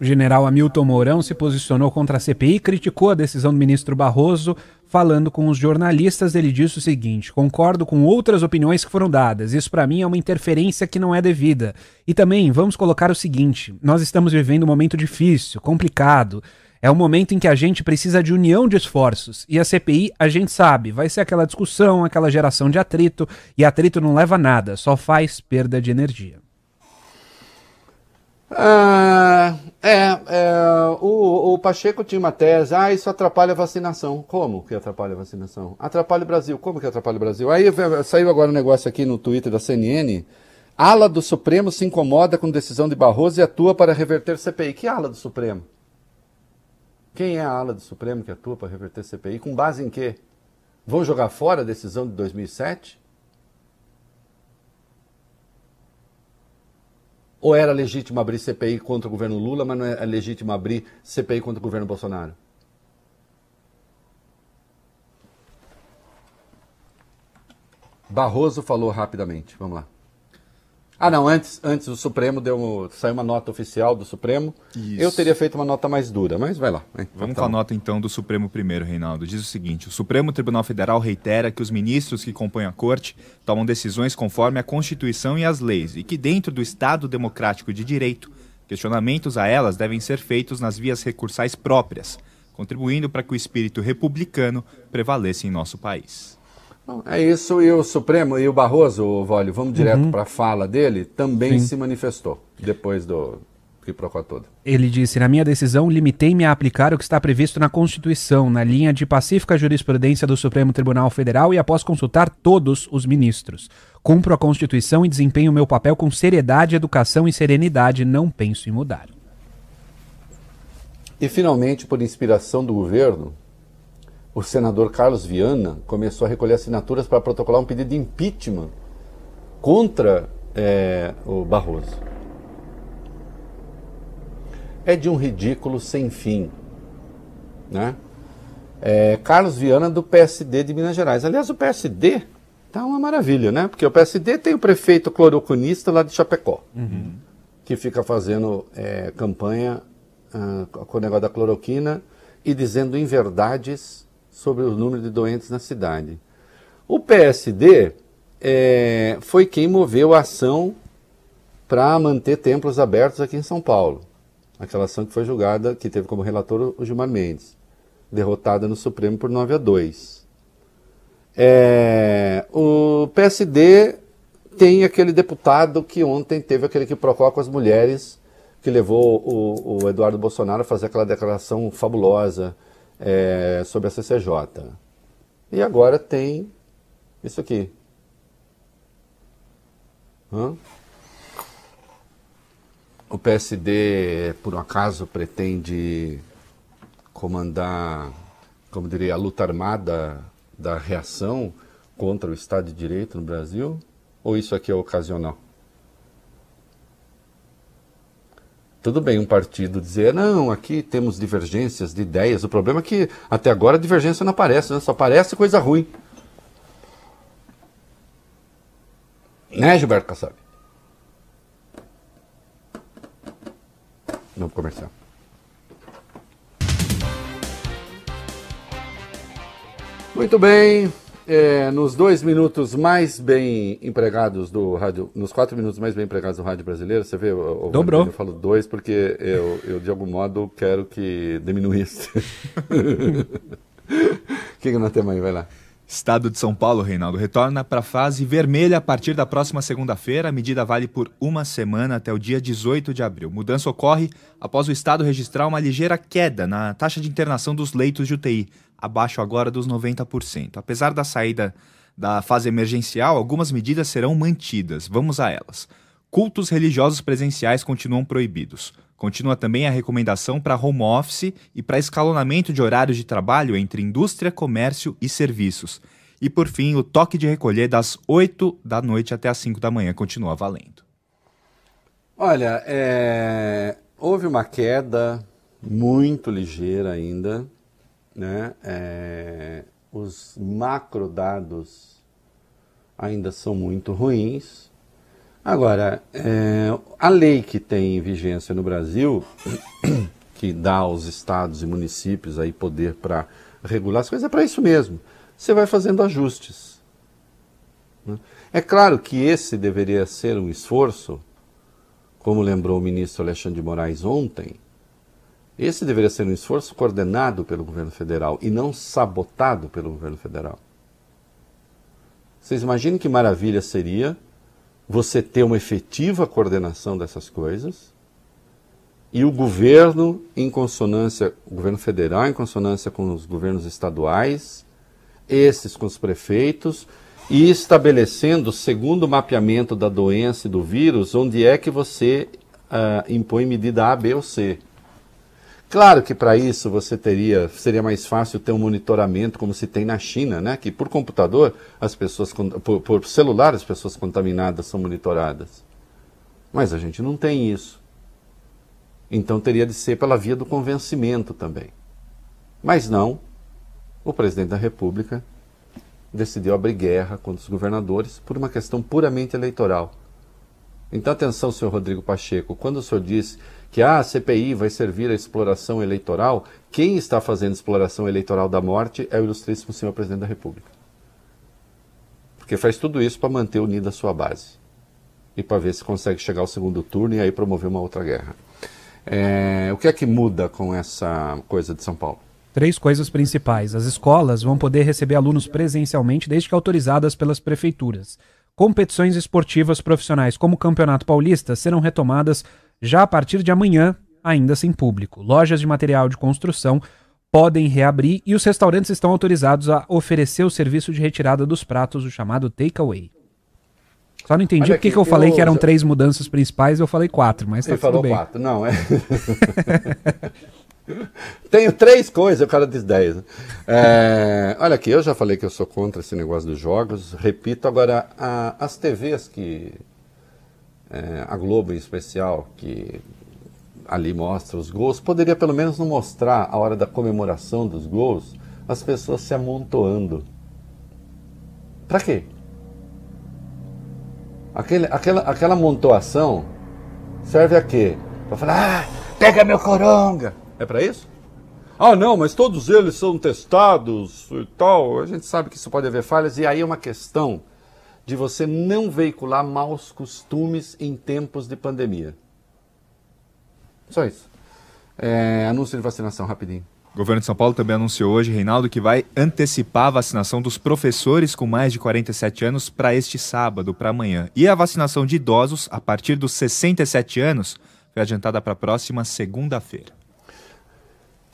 O general Hamilton Mourão se posicionou contra a CPI e criticou a decisão do ministro Barroso. Falando com os jornalistas, ele disse o seguinte: concordo com outras opiniões que foram dadas. Isso para mim é uma interferência que não é devida. E também vamos colocar o seguinte: nós estamos vivendo um momento difícil, complicado. É um momento em que a gente precisa de união de esforços. E a CPI, a gente sabe, vai ser aquela discussão, aquela geração de atrito, e atrito não leva a nada, só faz perda de energia. Ah, é, é o, o, Pacheco tinha uma tese, ah, isso atrapalha a vacinação. Como que atrapalha a vacinação? Atrapalha o Brasil. Como que atrapalha o Brasil? Aí saiu agora um negócio aqui no Twitter da CNN. Ala do Supremo se incomoda com decisão de Barroso e atua para reverter CPI. Que ala do Supremo? Quem é a ala do Supremo que atua para reverter CPI? Com base em quê? Vão jogar fora a decisão de 2007? Ou era legítimo abrir CPI contra o governo Lula, mas não é legítimo abrir CPI contra o governo Bolsonaro? Barroso falou rapidamente. Vamos lá. Ah, não, antes, antes o Supremo deu saiu uma nota oficial do Supremo. Isso. Eu teria feito uma nota mais dura, mas vai lá. Vamos Tá com a nota então do Supremo primeiro, Reinaldo. Diz o seguinte: o Supremo Tribunal Federal reitera que os ministros que compõem a corte tomam decisões conforme a Constituição e as leis e que, dentro do Estado democrático de direito, questionamentos a elas devem ser feitos nas vias recursais próprias, contribuindo para que o espírito republicano prevaleça em nosso país. Bom, É isso, e o Supremo e o Barroso, Vólio, vamos direto para a fala dele, também se manifestou depois do que procurou todo. Ele disse: Na minha decisão, limitei-me a aplicar o que está previsto na Constituição, na linha de pacífica jurisprudência do Supremo Tribunal Federal e após consultar todos os ministros. Cumpro a Constituição e desempenho meu papel com seriedade, educação e serenidade. Não penso em mudar. E finalmente, por inspiração do governo, o senador Carlos Viana começou a recolher assinaturas para protocolar um pedido de impeachment contra eh, o Barroso. É de um ridículo sem fim. Né? É, Carlos Viana do PSD de Minas Gerais. Aliás, o PSD tá uma maravilha, né? Porque o PSD tem o prefeito cloroconista lá de Chapecó, que fica fazendo é, campanha ah, com o negócio da cloroquina e dizendo inverdades sobre o número de doentes na cidade. O PSD é, foi quem moveu a ação para manter templos abertos aqui em São Paulo. Aquela ação que foi julgada, que teve como relator o Gilmar Mendes, derrotada no Supremo por 9 a 2. É, o PSD tem aquele deputado que ontem teve aquele que com as mulheres, que levou o, o Eduardo Bolsonaro a fazer aquela declaração fabulosa é, sobre a CCJ. E agora tem isso aqui. Hã? O PSD, por um acaso, pretende comandar, como diria, a luta armada da reação contra o Estado de Direito no Brasil? Ou isso aqui é ocasional? Tudo bem um partido dizer, não, aqui temos divergências de ideias. O problema é que até agora a divergência não aparece, né? só aparece coisa ruim. Né, Gilberto Kassab? Vamos comercial. Muito bem. É, nos dois minutos mais bem empregados do rádio, nos quatro minutos mais bem empregados do rádio brasileiro, você vê, o Dobrou. Eu falo dois porque eu, eu de algum modo quero que diminuísse. O que, que nós temos aí? Vai lá. Estado de São Paulo, Reinaldo, retorna para a fase vermelha a partir da próxima segunda-feira. A medida vale por uma semana até o dia 18 de abril. Mudança ocorre após o Estado registrar uma ligeira queda na taxa de internação dos leitos de UTI, abaixo agora dos 90%. Apesar da saída da fase emergencial, algumas medidas serão mantidas. Vamos a elas. Cultos religiosos presenciais continuam proibidos. Continua também a recomendação para home office e para escalonamento de horários de trabalho entre indústria, comércio e serviços. E por fim, o toque de recolher das 8 da noite até as 5 da manhã continua valendo. Olha, é, houve uma queda muito ligeira ainda, né? É, os macrodados ainda são muito ruins. Agora, é, a lei que tem vigência no Brasil, que dá aos estados e municípios aí poder para regular as coisas, é para isso mesmo. Você vai fazendo ajustes. né? É claro que esse deveria ser um esforço como lembrou o ministro Alexandre de Moraes ontem, esse deveria ser um esforço coordenado pelo governo federal e não sabotado pelo governo federal. Vocês imaginem que maravilha seria você ter uma efetiva coordenação dessas coisas e o governo em consonância, o governo federal em consonância com os governos estaduais, esses com os prefeitos, e estabelecendo, segundo o mapeamento da doença e do vírus, onde é que você ah, impõe medida A, B ou C. Claro que para isso você teria, seria mais fácil ter um monitoramento como se tem na China, né? Que por computador as pessoas, por, por celular as pessoas contaminadas são monitoradas. Mas a gente não tem isso. Então teria de ser pela via do convencimento também. Mas não, o presidente da República decidiu abrir guerra contra os governadores por uma questão puramente eleitoral. Então, atenção, senhor Rodrigo Pacheco, quando o senhor diz que ah, a CPI vai servir à exploração eleitoral, quem está fazendo exploração eleitoral da morte é o ilustríssimo senhor presidente da República. Porque faz tudo isso para manter unida a sua base e para ver se consegue chegar ao segundo turno e aí promover uma outra guerra. É, o que é que muda com essa coisa de São Paulo? Três coisas principais. As escolas vão poder receber alunos presencialmente desde que autorizadas pelas prefeituras. Competições esportivas profissionais como o Campeonato Paulista serão retomadas já a partir de amanhã, ainda sem público. Lojas de material de construção podem reabrir e os restaurantes estão autorizados a oferecer o serviço de retirada dos pratos, o chamado takeaway. Só não entendi porque que eu falei eu... que eram três mudanças principais, eu falei quatro, mas tá Ele falou bem. quatro, não, é. Tenho três coisas, o cara diz dez. É, olha aqui, eu já falei que eu sou contra esse negócio dos jogos. Repito, agora, a, as TVs que. É, a Globo em especial, que ali mostra os gols, poderia pelo menos não mostrar a hora da comemoração dos gols as pessoas se amontoando. Para quê? Aquele, aquela, aquela amontoação serve a quê? Para falar, ah, pega meu coronga. É para isso? Ah, não, mas todos eles são testados e tal. A gente sabe que isso pode haver falhas, e aí é uma questão de você não veicular maus costumes em tempos de pandemia. Só isso. É, anúncio de vacinação, rapidinho. O governo de São Paulo também anunciou hoje, Reinaldo, que vai antecipar a vacinação dos professores com mais de 47 anos para este sábado, para amanhã. E a vacinação de idosos, a partir dos 67 anos, foi adiantada para a próxima segunda-feira.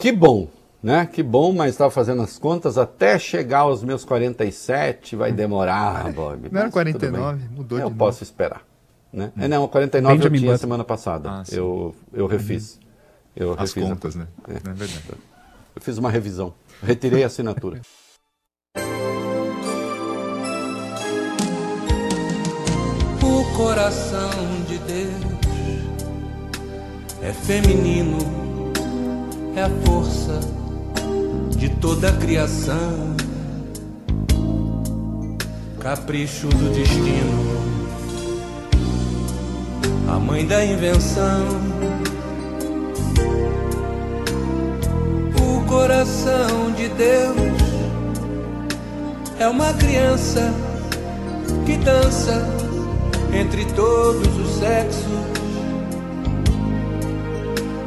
Que bom, né? Que bom, mas estava fazendo as contas, até chegar aos meus 47 vai demorar, Bob. Não era 49, mudou eu de Eu posso esperar. Né? Hum. É, não, 49 Benjamin eu tinha Button. semana passada. Ah, eu, eu refiz. Eu As refiz contas, a... né? É. é verdade. Eu fiz uma revisão. Retirei a assinatura. o coração de Deus é feminino, é a força de toda a criação, capricho do destino, a mãe da invenção coração de Deus é uma criança que dança entre todos os sexos.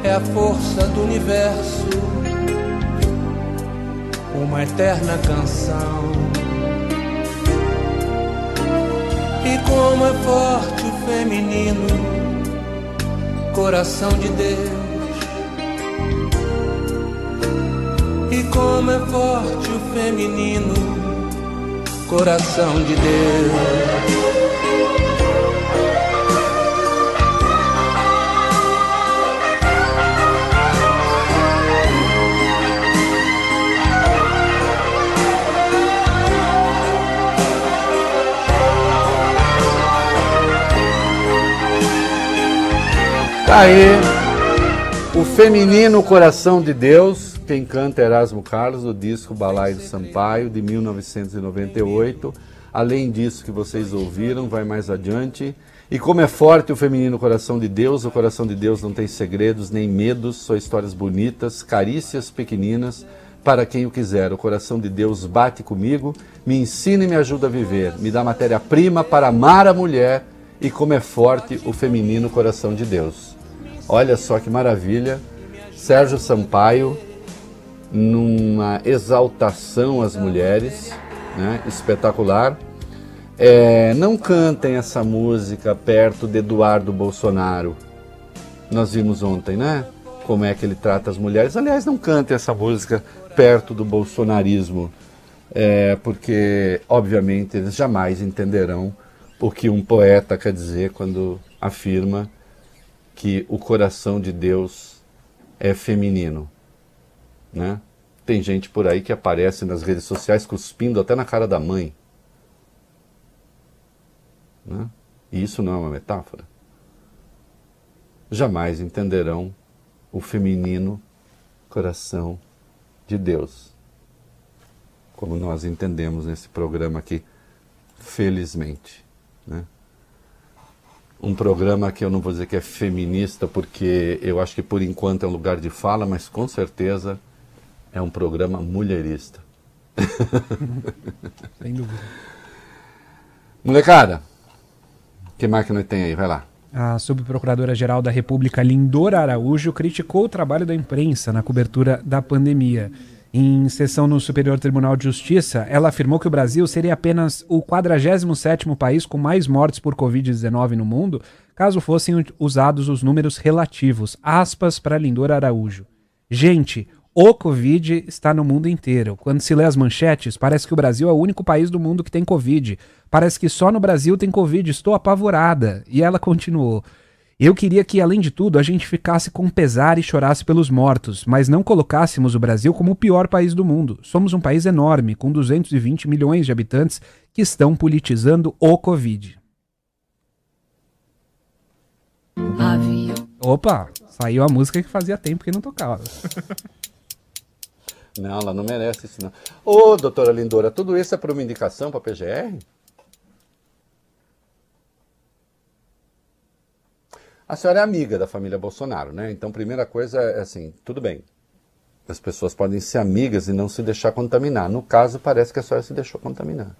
É a força do universo, uma eterna canção. E como é forte o feminino, coração de Deus E como é forte o feminino, coração de Deus. Tá aí, o feminino coração de Deus quem canta é Erasmo Carlos, do disco Balaio Sampaio, de 1998. Além disso que vocês ouviram, vai mais adiante. E como é forte o feminino coração de Deus, o coração de Deus não tem segredos nem medos, só histórias bonitas, carícias pequeninas para quem o quiser. O coração de Deus bate comigo, me ensina e me ajuda a viver, me dá matéria-prima para amar a mulher e como é forte o feminino coração de Deus. Olha só que maravilha. Sérgio Sampaio, numa exaltação às mulheres, né? espetacular. É, não cantem essa música perto de Eduardo Bolsonaro. Nós vimos ontem, né? Como é que ele trata as mulheres. Aliás, não cantem essa música perto do bolsonarismo, é, porque, obviamente, eles jamais entenderão o que um poeta quer dizer quando afirma que o coração de Deus é feminino né? Tem gente por aí que aparece nas redes sociais cuspindo até na cara da mãe. Né? E isso não é uma metáfora? jamais entenderão o feminino coração de Deus. Como nós entendemos nesse programa aqui, felizmente. Né? Um programa que eu não vou dizer que é feminista, porque eu acho que por enquanto é um lugar de fala, mas com certeza é um programa mulherista. Sem dúvida. Molecada, que nós tem aí? Vai lá. A subprocuradora-geral da República, Lindora Araújo, criticou o trabalho da imprensa na cobertura da pandemia. Em sessão no Superior Tribunal de Justiça, ela afirmou que o Brasil seria apenas o 47º país com mais mortes por Covid-19 no mundo, caso fossem usados os números relativos. Aspas para Lindora Araújo. Gente, o Covid está no mundo inteiro. Quando se lê as manchetes, parece que o Brasil é o único país do mundo que tem Covid. Parece que só no Brasil tem Covid. Estou apavorada. E ela continuou. Eu queria que, além de tudo, a gente ficasse com pesar e chorasse pelos mortos, mas não colocássemos o Brasil como o pior país do mundo. Somos um país enorme, com 220 milhões de habitantes que estão politizando o Covid. Avião. Opa, saiu a música que fazia tempo que não tocava. Não, ela não merece isso, não. Ô, doutora Lindora, tudo isso é por uma indicação para a PGR? A senhora é amiga da família Bolsonaro, né? Então, primeira coisa é assim, tudo bem. As pessoas podem ser amigas e não se deixar contaminar. No caso, parece que a senhora se deixou contaminar.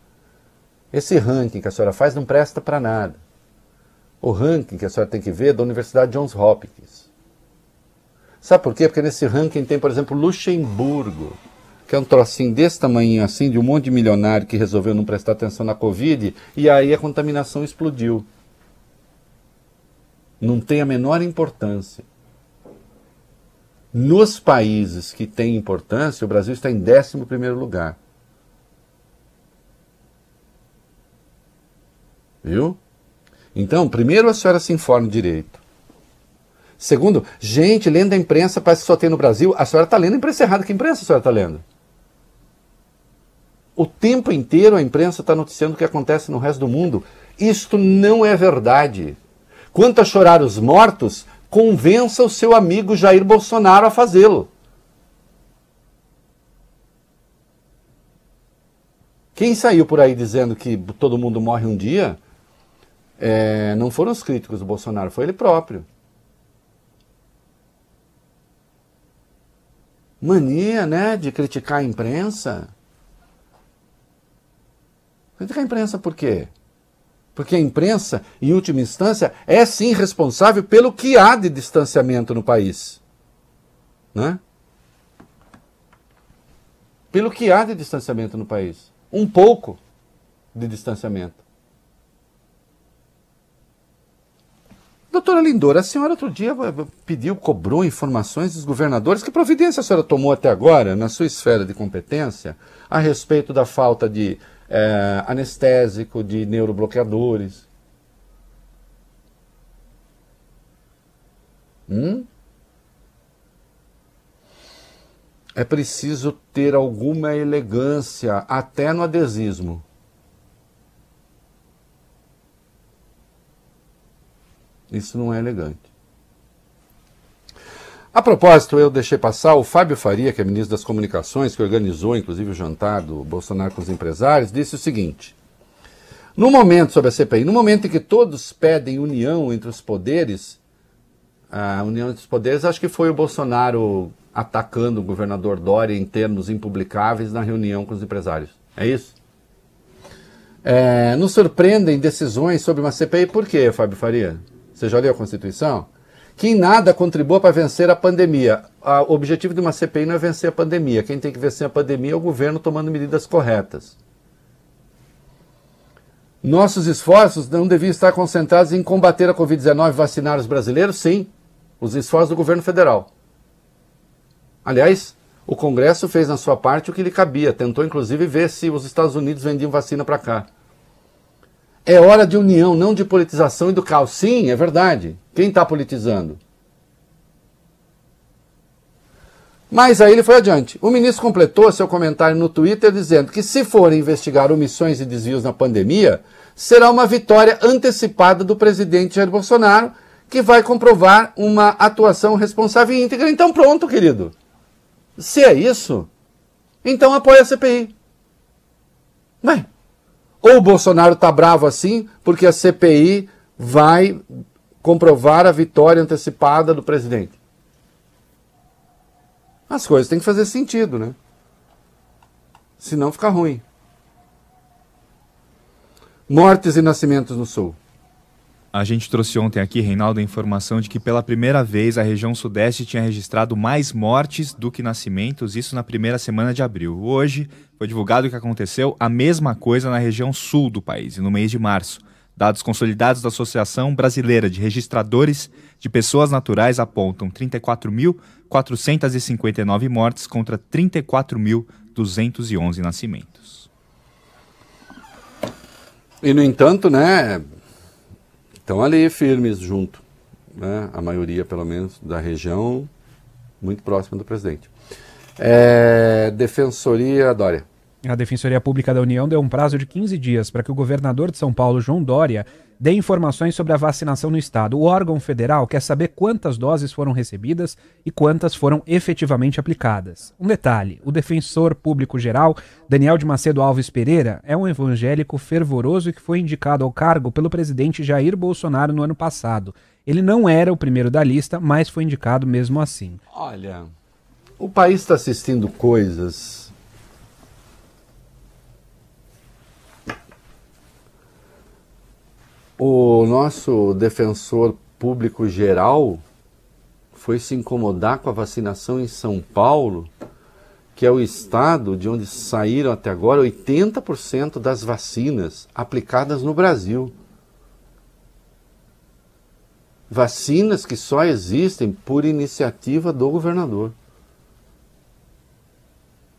Esse ranking que a senhora faz não presta para nada. O ranking que a senhora tem que ver é da Universidade Johns Hopkins. Sabe por quê? Porque nesse ranking tem, por exemplo, Luxemburgo, que é um trocinho desse tamanho assim, de um monte de milionário que resolveu não prestar atenção na Covid, e aí a contaminação explodiu. Não tem a menor importância. Nos países que têm importância, o Brasil está em 11 lugar. Viu? Então, primeiro a senhora se informe direito. Segundo, gente, lendo a imprensa parece que só tem no Brasil. A senhora está lendo a imprensa errada. Que imprensa a senhora está lendo? O tempo inteiro a imprensa está noticiando o que acontece no resto do mundo. Isto não é verdade. Quanto a chorar os mortos, convença o seu amigo Jair Bolsonaro a fazê-lo. Quem saiu por aí dizendo que todo mundo morre um dia, é, não foram os críticos do Bolsonaro, foi ele próprio. mania, né, de criticar a imprensa. Criticar a imprensa por quê? Porque a imprensa, em última instância, é sim responsável pelo que há de distanciamento no país. Né? Pelo que há de distanciamento no país. Um pouco de distanciamento. Doutora Lindora, a senhora outro dia pediu, cobrou informações dos governadores. Que providência a senhora tomou até agora, na sua esfera de competência, a respeito da falta de é, anestésico, de neurobloqueadores? Hum? É preciso ter alguma elegância, até no adesismo. Isso não é elegante. A propósito, eu deixei passar o Fábio Faria, que é ministro das Comunicações, que organizou inclusive o jantar do Bolsonaro com os empresários, disse o seguinte: no momento sobre a CPI, no momento em que todos pedem união entre os poderes, a união entre os poderes, acho que foi o Bolsonaro atacando o governador Dória em termos impublicáveis na reunião com os empresários. É isso? É, nos surpreendem decisões sobre uma CPI, por quê, Fábio Faria? Você já leu a Constituição? Que em nada contribua para vencer a pandemia. O objetivo de uma CPI não é vencer a pandemia. Quem tem que vencer a pandemia é o governo tomando medidas corretas. Nossos esforços não deviam estar concentrados em combater a Covid-19 e vacinar os brasileiros? Sim, os esforços do governo federal. Aliás, o Congresso fez na sua parte o que lhe cabia, tentou inclusive ver se os Estados Unidos vendiam vacina para cá. É hora de união, não de politização e do caos. Sim, é verdade. Quem está politizando? Mas aí ele foi adiante. O ministro completou seu comentário no Twitter dizendo que se forem investigar omissões e desvios na pandemia, será uma vitória antecipada do presidente Jair Bolsonaro, que vai comprovar uma atuação responsável e íntegra. Então pronto, querido. Se é isso, então apoia a CPI. Bem, ou o Bolsonaro está bravo assim porque a CPI vai comprovar a vitória antecipada do presidente. As coisas têm que fazer sentido, né? Senão fica ruim. Mortes e nascimentos no Sul. A gente trouxe ontem aqui, Reinaldo, a informação de que pela primeira vez a região sudeste tinha registrado mais mortes do que nascimentos, isso na primeira semana de abril. Hoje foi divulgado que aconteceu a mesma coisa na região sul do país, no mês de março. Dados consolidados da Associação Brasileira de Registradores de Pessoas Naturais apontam 34.459 mortes contra 34.211 nascimentos. E, no entanto, né, estão ali firmes junto, né, a maioria, pelo menos, da região, muito próxima do presidente. É, Defensoria Dória. A Defensoria Pública da União deu um prazo de 15 dias para que o governador de São Paulo, João Dória, dê informações sobre a vacinação no estado. O órgão federal quer saber quantas doses foram recebidas e quantas foram efetivamente aplicadas. Um detalhe: o defensor público geral, Daniel de Macedo Alves Pereira, é um evangélico fervoroso que foi indicado ao cargo pelo presidente Jair Bolsonaro no ano passado. Ele não era o primeiro da lista, mas foi indicado mesmo assim. Olha, o país está assistindo coisas o nosso defensor público geral foi se incomodar com a vacinação em São Paulo, que é o estado de onde saíram até agora 80% das vacinas aplicadas no Brasil. Vacinas que só existem por iniciativa do governador.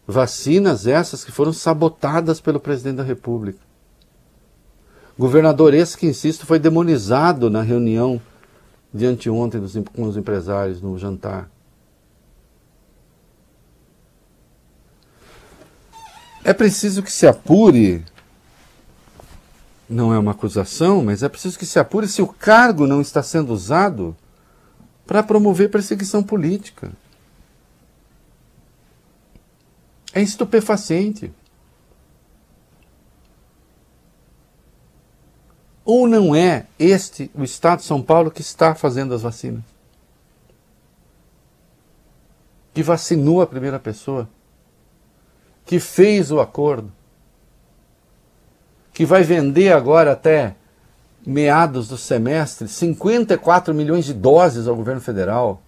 Vacinas essas que foram sabotadas pelo presidente da República. Governador esse que, insisto, foi demonizado na reunião de anteontem com os empresários no jantar. É preciso que se apure, não é uma acusação, mas é preciso que se apure se o cargo não está sendo usado para promover perseguição política. É estupefaciente. Ou não é este o Estado de São Paulo que está fazendo as vacinas? Que vacinou a primeira pessoa? Que fez o acordo? Que vai vender agora até meados do semestre 54 milhões de doses ao governo federal?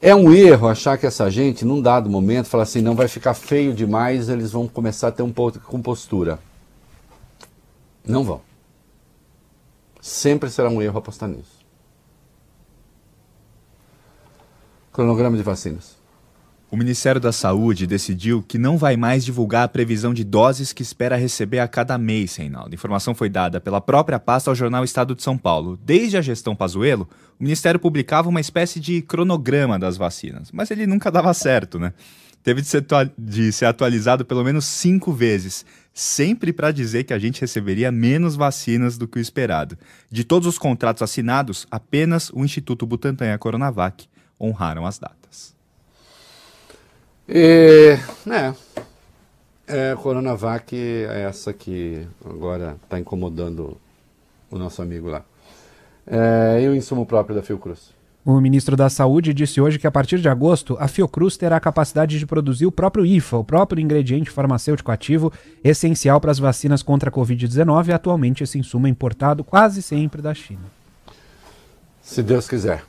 É um erro achar que essa gente, num dado momento, fala assim, não vai ficar feio demais, eles vão começar a ter um pouco de compostura. Não vão. Sempre será um erro apostar nisso. Cronograma de vacinas. O Ministério da Saúde decidiu que não vai mais divulgar a previsão de doses que espera receber a cada mês, Reinaldo. A informação foi dada pela própria pasta ao jornal Estado de São Paulo. Desde a gestão Pazuello, o Ministério publicava uma espécie de cronograma das vacinas, mas ele nunca dava certo, né? Teve de ser, de ser atualizado pelo menos cinco vezes, sempre para dizer que a gente receberia menos vacinas do que o esperado. De todos os contratos assinados, apenas o Instituto Butantan e a Coronavac honraram as datas. E, né, é, Coronavac é essa que agora está incomodando o nosso amigo lá. É, e o insumo próprio da Fiocruz? O ministro da Saúde disse hoje que a partir de agosto a Fiocruz terá a capacidade de produzir o próprio IFA, o próprio ingrediente farmacêutico ativo essencial para as vacinas contra a Covid-19. Atualmente esse insumo é importado quase sempre da China. Se Deus quiser.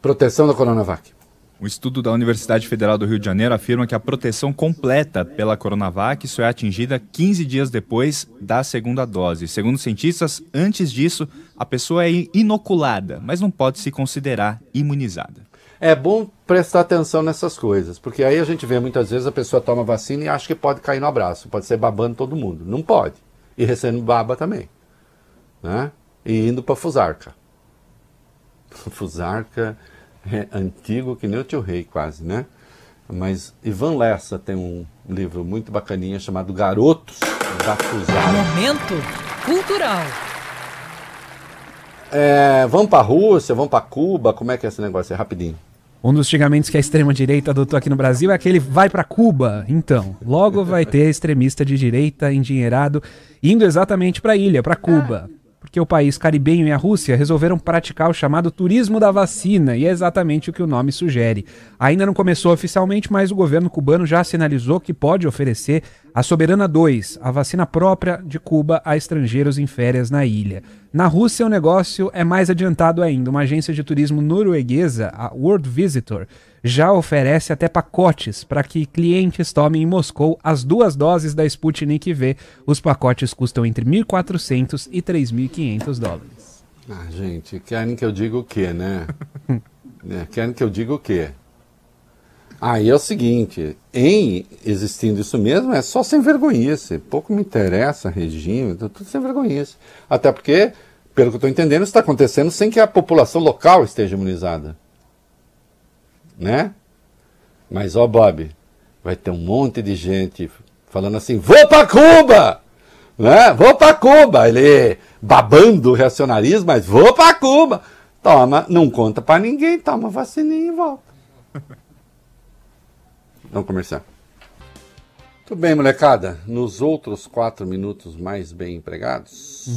Proteção da Coronavac. Um estudo da Universidade Federal do Rio de Janeiro afirma que a proteção completa pela Coronavac só é atingida 15 dias depois da segunda dose. Segundo cientistas, antes disso, a pessoa é inoculada, mas não pode se considerar imunizada. É bom prestar atenção nessas coisas, porque aí a gente vê muitas vezes a pessoa toma vacina e acha que pode cair no abraço, pode ser babando todo mundo. Não pode. E recebendo baba também. Né? E indo para Fusarca. Fusarca é antigo que nem o tio rei quase, né? Mas Ivan Lessa tem um livro muito bacaninha chamado Garotos, Desacusaram. Momento cultural. É, vamos pra Rússia, vamos pra Cuba, como é que é esse negócio? É rapidinho. Um dos xingamentos que a extrema-direita adotou aqui no Brasil é aquele vai pra Cuba. Então, logo vai ter extremista de direita endinheirado indo exatamente pra ilha, pra Cuba. Porque o país caribenho e a Rússia resolveram praticar o chamado turismo da vacina, e é exatamente o que o nome sugere. Ainda não começou oficialmente, mas o governo cubano já sinalizou que pode oferecer a Soberana 2, a vacina própria de Cuba a estrangeiros em férias na ilha. Na Rússia, o negócio é mais adiantado ainda. Uma agência de turismo norueguesa, a World Visitor, já oferece até pacotes para que clientes tomem em Moscou as duas doses da Sputnik V. Os pacotes custam entre 1.400 e 3.500 dólares. Ah, gente, querem que eu diga o quê, né? É, querem que eu diga o quê? Aí é o seguinte, em existindo isso mesmo, é só sem vergonhice. Pouco me interessa regime, tá tudo sem vergonhice. Até porque, pelo que eu estou entendendo, isso está acontecendo sem que a população local esteja imunizada. Né? Mas, ó, Bob, vai ter um monte de gente falando assim: vou para Cuba! Né? Vou para Cuba! Ele babando o reacionarismo, mas vou para Cuba! Toma, não conta para ninguém, toma vacininha e volta. Vamos começar. Tudo bem, molecada. Nos outros quatro minutos mais bem empregados,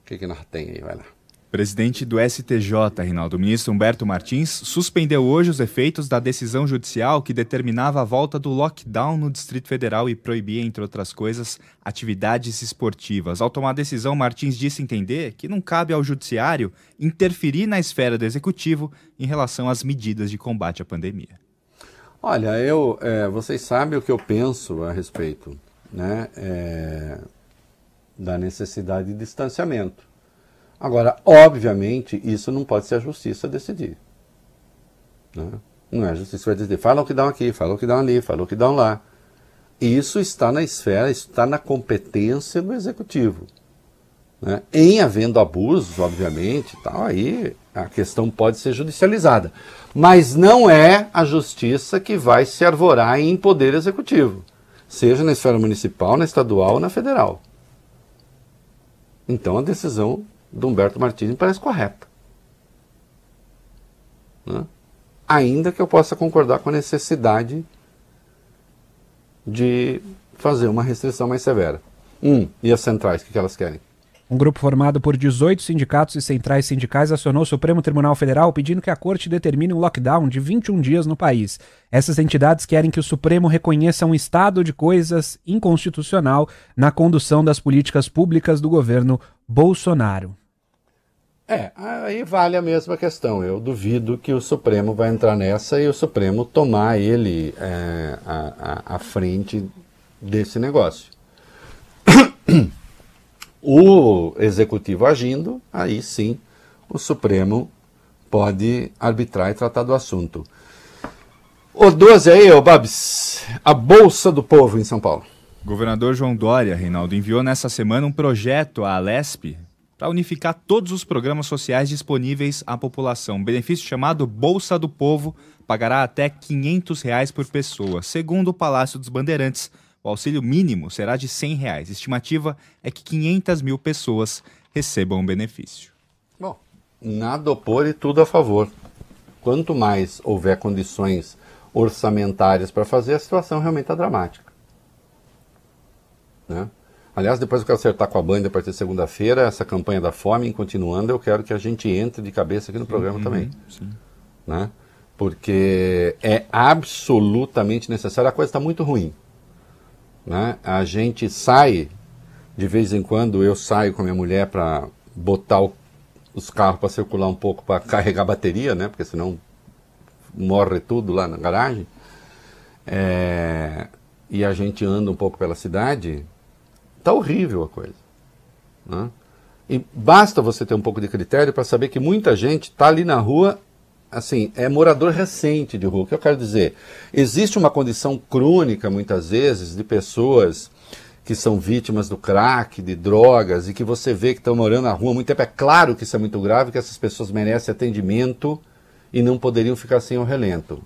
o que, que nós tem aí? Vai lá. Presidente do STJ, Reinaldo, o ministro Humberto Martins, suspendeu hoje os efeitos da decisão judicial que determinava a volta do lockdown no Distrito Federal e proibia, entre outras coisas, atividades esportivas. Ao tomar a decisão, Martins disse entender que não cabe ao judiciário interferir na esfera do executivo em relação às medidas de combate à pandemia. Olha, eu, é, vocês sabem o que eu penso a respeito né, é, da necessidade de distanciamento. Agora, obviamente, isso não pode ser a justiça decidir. Né? Não é a justiça vai decidir. Fala o que dá aqui, fala o que dá ali, fala o que dá lá. Isso está na esfera, está na competência do executivo. Né? Em havendo abusos, obviamente, tal, aí a questão pode ser judicializada. Mas não é a justiça que vai se arvorar em poder executivo, seja na esfera municipal, na estadual ou na federal. Então a decisão do Humberto Martins me parece correta. Né? Ainda que eu possa concordar com a necessidade de fazer uma restrição mais severa. Hum, e as centrais, o que elas querem? Um grupo formado por 18 sindicatos e centrais sindicais acionou o Supremo Tribunal Federal pedindo que a corte determine um lockdown de 21 dias no país. Essas entidades querem que o Supremo reconheça um estado de coisas inconstitucional na condução das políticas públicas do governo Bolsonaro. É, aí vale a mesma questão. Eu duvido que o Supremo vai entrar nessa e o Supremo tomar ele é, à, frente desse negócio. o Executivo agindo, aí sim o Supremo pode arbitrar e tratar do assunto. O 12 aí, ô Babs, a Bolsa do Povo em São Paulo. Governador João Dória, Reinaldo, enviou nessa semana um projeto à Alesp para unificar todos os programas sociais disponíveis à população. Um benefício chamado Bolsa do Povo pagará até 500 reais por pessoa. Segundo o Palácio dos Bandeirantes, o auxílio mínimo será de 100 reais. Estimativa é que 500 mil pessoas recebam o benefício. Bom, nada opor e tudo a favor. Quanto mais houver condições orçamentárias para fazer, a situação realmente está dramática. Né? Aliás, depois eu quero acertar com a banda a partir de segunda-feira, essa campanha da fome, continuando, eu quero que a gente entre de cabeça aqui no programa Uhum, também. sim. Né? Porque é absolutamente necessário, a coisa está muito ruim. Né? A gente sai, de vez em quando eu saio com a minha mulher para botar o- os carros para circular um pouco, para carregar bateria, né? porque senão morre tudo lá na garagem. É, e a gente anda um pouco pela cidade, tá horrível a coisa. né? E basta você ter um pouco de critério para saber que muita gente está ali na rua, assim, é morador recente de rua. O que eu quero dizer? Existe uma condição crônica, muitas vezes, de pessoas que são vítimas do crack, de drogas, e que você vê que estão morando na rua há muito tempo. É claro que isso é muito grave, que essas pessoas merecem atendimento e não poderiam ficar sem o relento.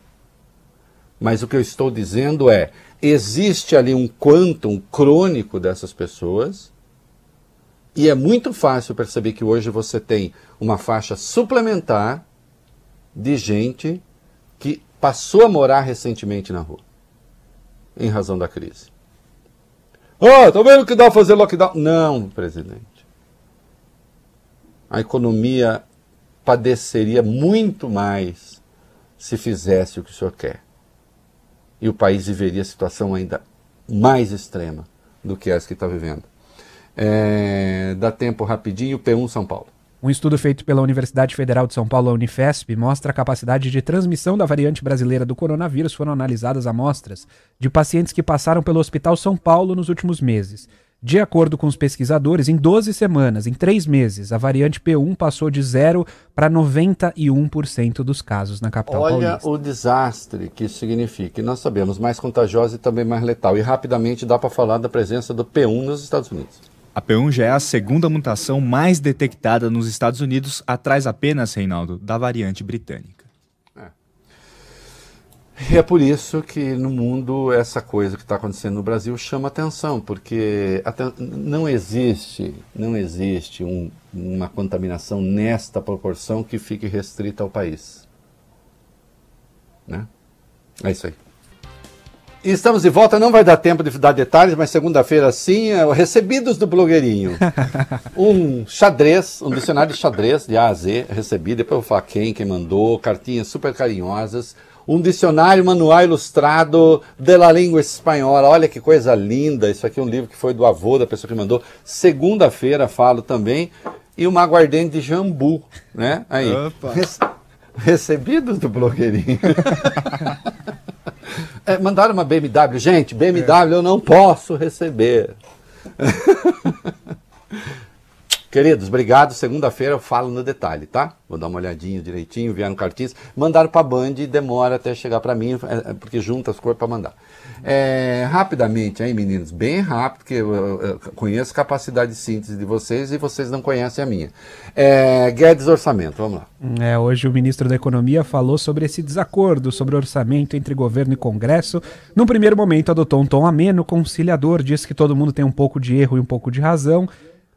Mas o que eu estou dizendo é: existe ali um quantum crônico dessas pessoas, e é muito fácil perceber que hoje você tem uma faixa suplementar de gente que passou a morar recentemente na rua, em razão da crise. Oh, tá vendo que dá pra fazer lockdown? Não, presidente. A economia padeceria muito mais se fizesse o que o senhor quer. E o país viveria a situação ainda mais extrema do que essa que está vivendo. É, dá tempo rapidinho, P1 São Paulo. Um estudo feito pela Universidade Federal de São Paulo, a Unifesp, mostra a capacidade de transmissão da variante brasileira do coronavírus. Foram analisadas amostras de pacientes que passaram pelo Hospital São Paulo nos últimos meses. De acordo com os pesquisadores, em 12 semanas, em 3 meses, a variante P1 passou de 0 para 91% dos casos na capital Olha paulista. o desastre que isso significa. E nós sabemos, mais contagiosa e também mais letal. E rapidamente dá para falar da presença do P1 nos Estados Unidos. A P1 já é a segunda mutação mais detectada nos Estados Unidos, atrás apenas, Reinaldo, da variante britânica. E é por isso que no mundo essa coisa que está acontecendo no Brasil chama atenção, porque não existe, não existe um- uma contaminação nesta proporção que fique restrita ao país. Né? É isso aí. E estamos de volta, não vai dar tempo de dar detalhes, mas segunda-feira sim, é recebidos do blogueirinho. um xadrez, um dicionário de xadrez de A a Z, recebi, depois eu vou falar quem, quem mandou, cartinhas super carinhosas, um dicionário manual ilustrado de la língua espanhola, olha que coisa linda, isso aqui é um livro que foi do avô da pessoa que mandou, segunda-feira falo também, e uma aguardente de jambu, né, aí. Opa. Rece- Recebidos do blogueirinho. É, mandaram uma BMW. Gente, BMW eu não posso receber. Queridos, obrigado. Segunda-feira eu falo no detalhe, tá? Vou dar uma olhadinha direitinho, vieram cartinhas. Mandaram para a Band e demora até chegar para mim, é, é, porque junta as cores para mandar. É, rapidamente, aí meninos, bem rápido, porque eu, eu- conheço a capacidade de síntese de vocês e vocês não conhecem a minha. É, Guedes Orçamento, vamos lá. É, hoje o ministro da Economia falou sobre esse desacordo sobre orçamento entre governo e Congresso. Num primeiro momento, adotou um tom ameno, conciliador, disse que todo mundo tem um pouco de erro e um pouco de razão.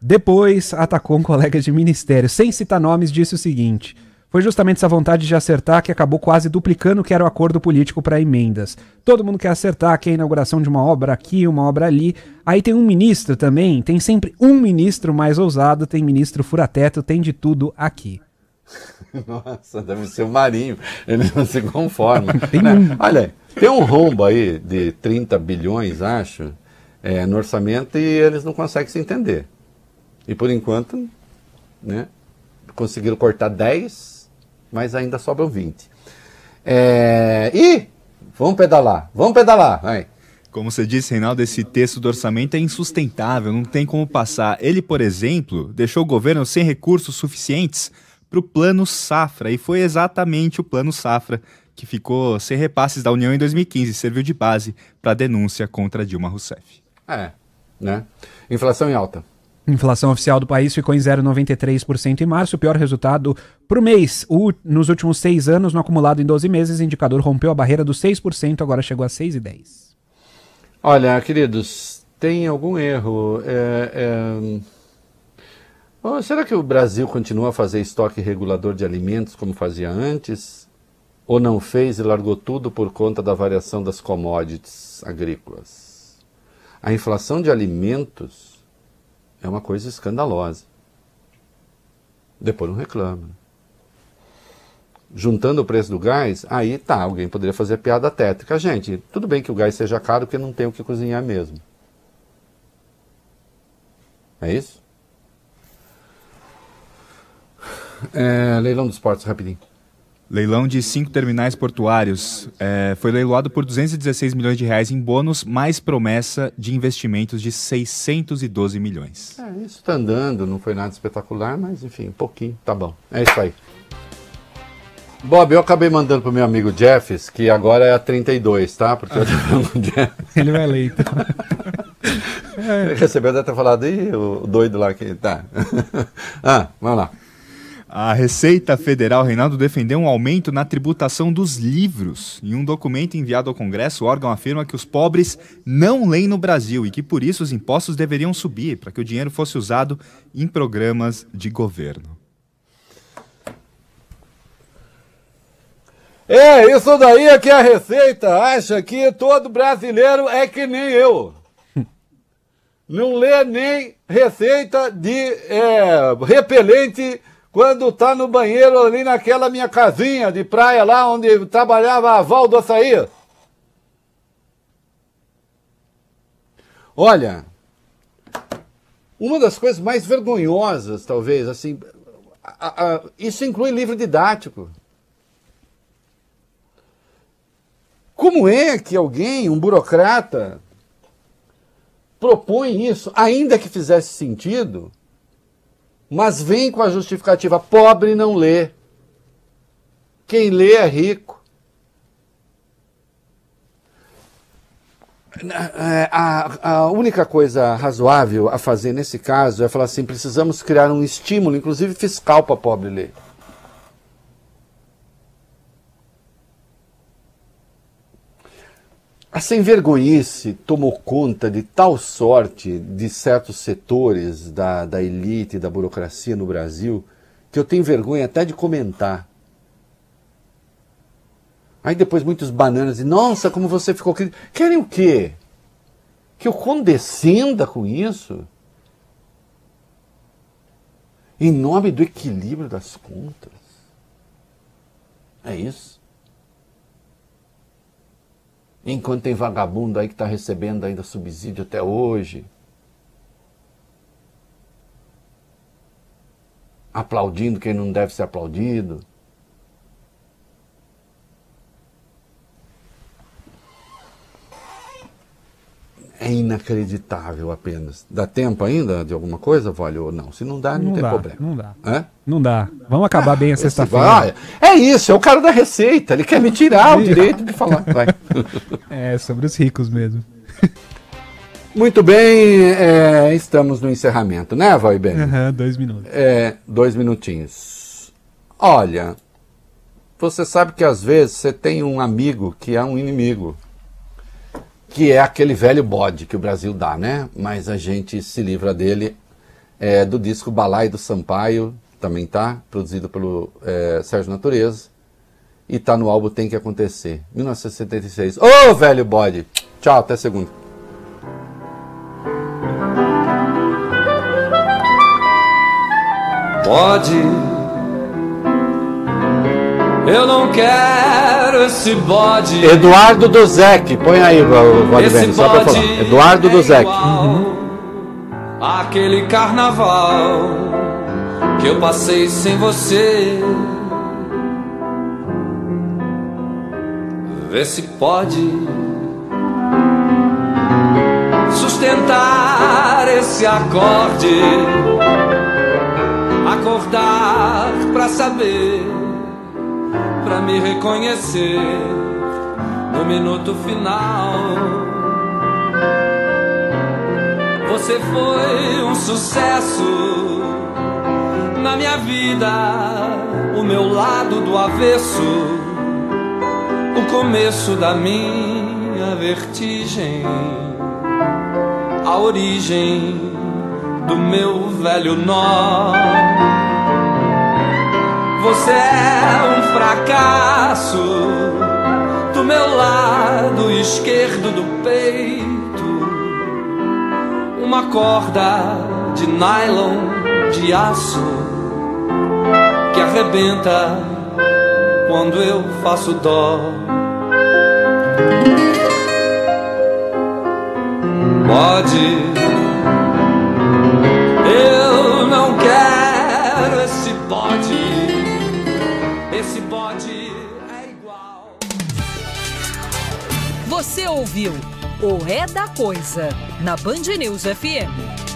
Depois, atacou um colega de ministério. Sem citar nomes, disse o seguinte: Foi justamente essa vontade de acertar que acabou quase duplicando o que era o acordo político para emendas. Todo mundo quer acertar que é a inauguração de uma obra aqui, uma obra ali. Aí tem um ministro também, tem sempre um ministro mais ousado, tem ministro fura-teto, tem de tudo aqui. Nossa, deve ser o Marinho. Ele não se conforma. Né? Olha, tem um rombo aí de 30 bilhões, acho, é, no orçamento e eles não conseguem se entender. E por enquanto, né, conseguiram cortar 10, mas ainda sobram 20. É, e vamos pedalar, vamos pedalar. Vai. Como você disse, Reinaldo, esse texto do orçamento é insustentável, não tem como passar. Ele, por exemplo, deixou o governo sem recursos suficientes para o Plano Safra, e foi exatamente o Plano Safra que ficou sem repasses da União em 2015, serviu de base para a denúncia contra Dilma Rousseff. É, né? Inflação em alta. Inflação oficial do país ficou em 0,93% em março, o pior resultado para o mês. Nos últimos seis anos, no acumulado em 12 meses, o indicador rompeu a barreira dos 6%, agora chegou a 6,10%. Olha, queridos, tem algum erro? É, é, oh, será que o Brasil continua a fazer estoque regulador de alimentos como fazia antes? Ou não fez e largou tudo por conta da variação das commodities agrícolas? A inflação de alimentos é uma coisa escandalosa. Depois não reclama. Juntando o preço do gás, aí tá, alguém poderia fazer piada tétrica. Gente, tudo bem que o gás seja caro porque não tem o que cozinhar mesmo. É isso? É, leilão dos portos, rapidinho. Leilão de cinco terminais portuários é, foi leiloado por 216 milhões de reais em bônus, mais promessa de investimentos de 612 milhões. É, isso tá andando, não foi nada espetacular, mas enfim, um pouquinho, tá bom. É isso aí. Bob, eu acabei mandando pro meu amigo Jeffs, que agora é a 32, tá? Porque eu tô falando com o Jeff. Ele vai ler, então. Ele recebeu, deve ter falado, ih, o doido lá que tá. ah, vamos lá. A Receita Federal, Reinaldo, defendeu um aumento na tributação dos livros. Em um documento enviado ao Congresso, o órgão afirma que os pobres não leem no Brasil e que por isso os impostos deveriam subir para que o dinheiro fosse usado em programas de governo. É, isso daí é que a Receita acha que todo brasileiro é que nem eu. Não lê nem receita de é, repelente quando tá no banheiro ali naquela minha casinha de praia lá onde trabalhava a Val do Açaí. Olha, uma das coisas mais vergonhosas, talvez, assim, a, a, isso inclui livro didático. Como é que alguém, um burocrata, propõe isso, ainda que fizesse sentido, mas vem com a justificativa: pobre não lê. Quem lê é rico. É, a, a única coisa razoável a fazer nesse caso é falar assim: precisamos criar um estímulo, inclusive fiscal, para pobre ler. A sem vergonhice tomou conta de tal sorte de certos setores da, da elite, da burocracia no Brasil, que eu tenho vergonha até de comentar. Aí depois muitos bananas dizem, nossa, como você ficou... Querem o quê? Que eu condescenda com isso? Em nome do equilíbrio das contas. É isso. Enquanto tem vagabundo aí que está recebendo ainda subsídio até hoje. Aplaudindo quem não deve ser aplaudido. É inacreditável apenas. Dá tempo ainda de alguma coisa, Vale, ou não? Se não dá, não, Não tem dá, problema. não dá. Hã? Não dá. Vamos acabar bem a sexta-feira. É isso, é o cara da receita. Ele quer me tirar o direito de falar. Vai. É, sobre os ricos mesmo. Muito bem, é, estamos no encerramento, né, Vai bem? Aham, dois minutos. É, dois minutinhos. Olha, você sabe que às vezes você tem um amigo que é um inimigo, que é aquele velho bode que o Brasil dá, né? Mas a gente se livra dele é, do disco Balai do Sampaio, também tá, produzido pelo é, Sérgio Natureza, e tá no álbum Tem Que Acontecer, 1976. Ô, velho bode! Tchau, até segunda. Pode. Eu não quero esse bode. Eduardo Dozek, põe aí, Esse só pra falar. Eduardo é Dozek. Aquele carnaval que eu passei sem você. Vê se pode sustentar esse acorde. Acordar pra saber, pra me reconhecer no minuto final. Você foi um sucesso na minha vida, o meu lado do avesso, o começo da minha vertigem, a origem do meu velho nó. Você é um fracasso do meu lado esquerdo do peito uma corda de nylon de aço que arrebenta quando eu faço dó. Pode, Você ouviu o É da Coisa na Band News FM.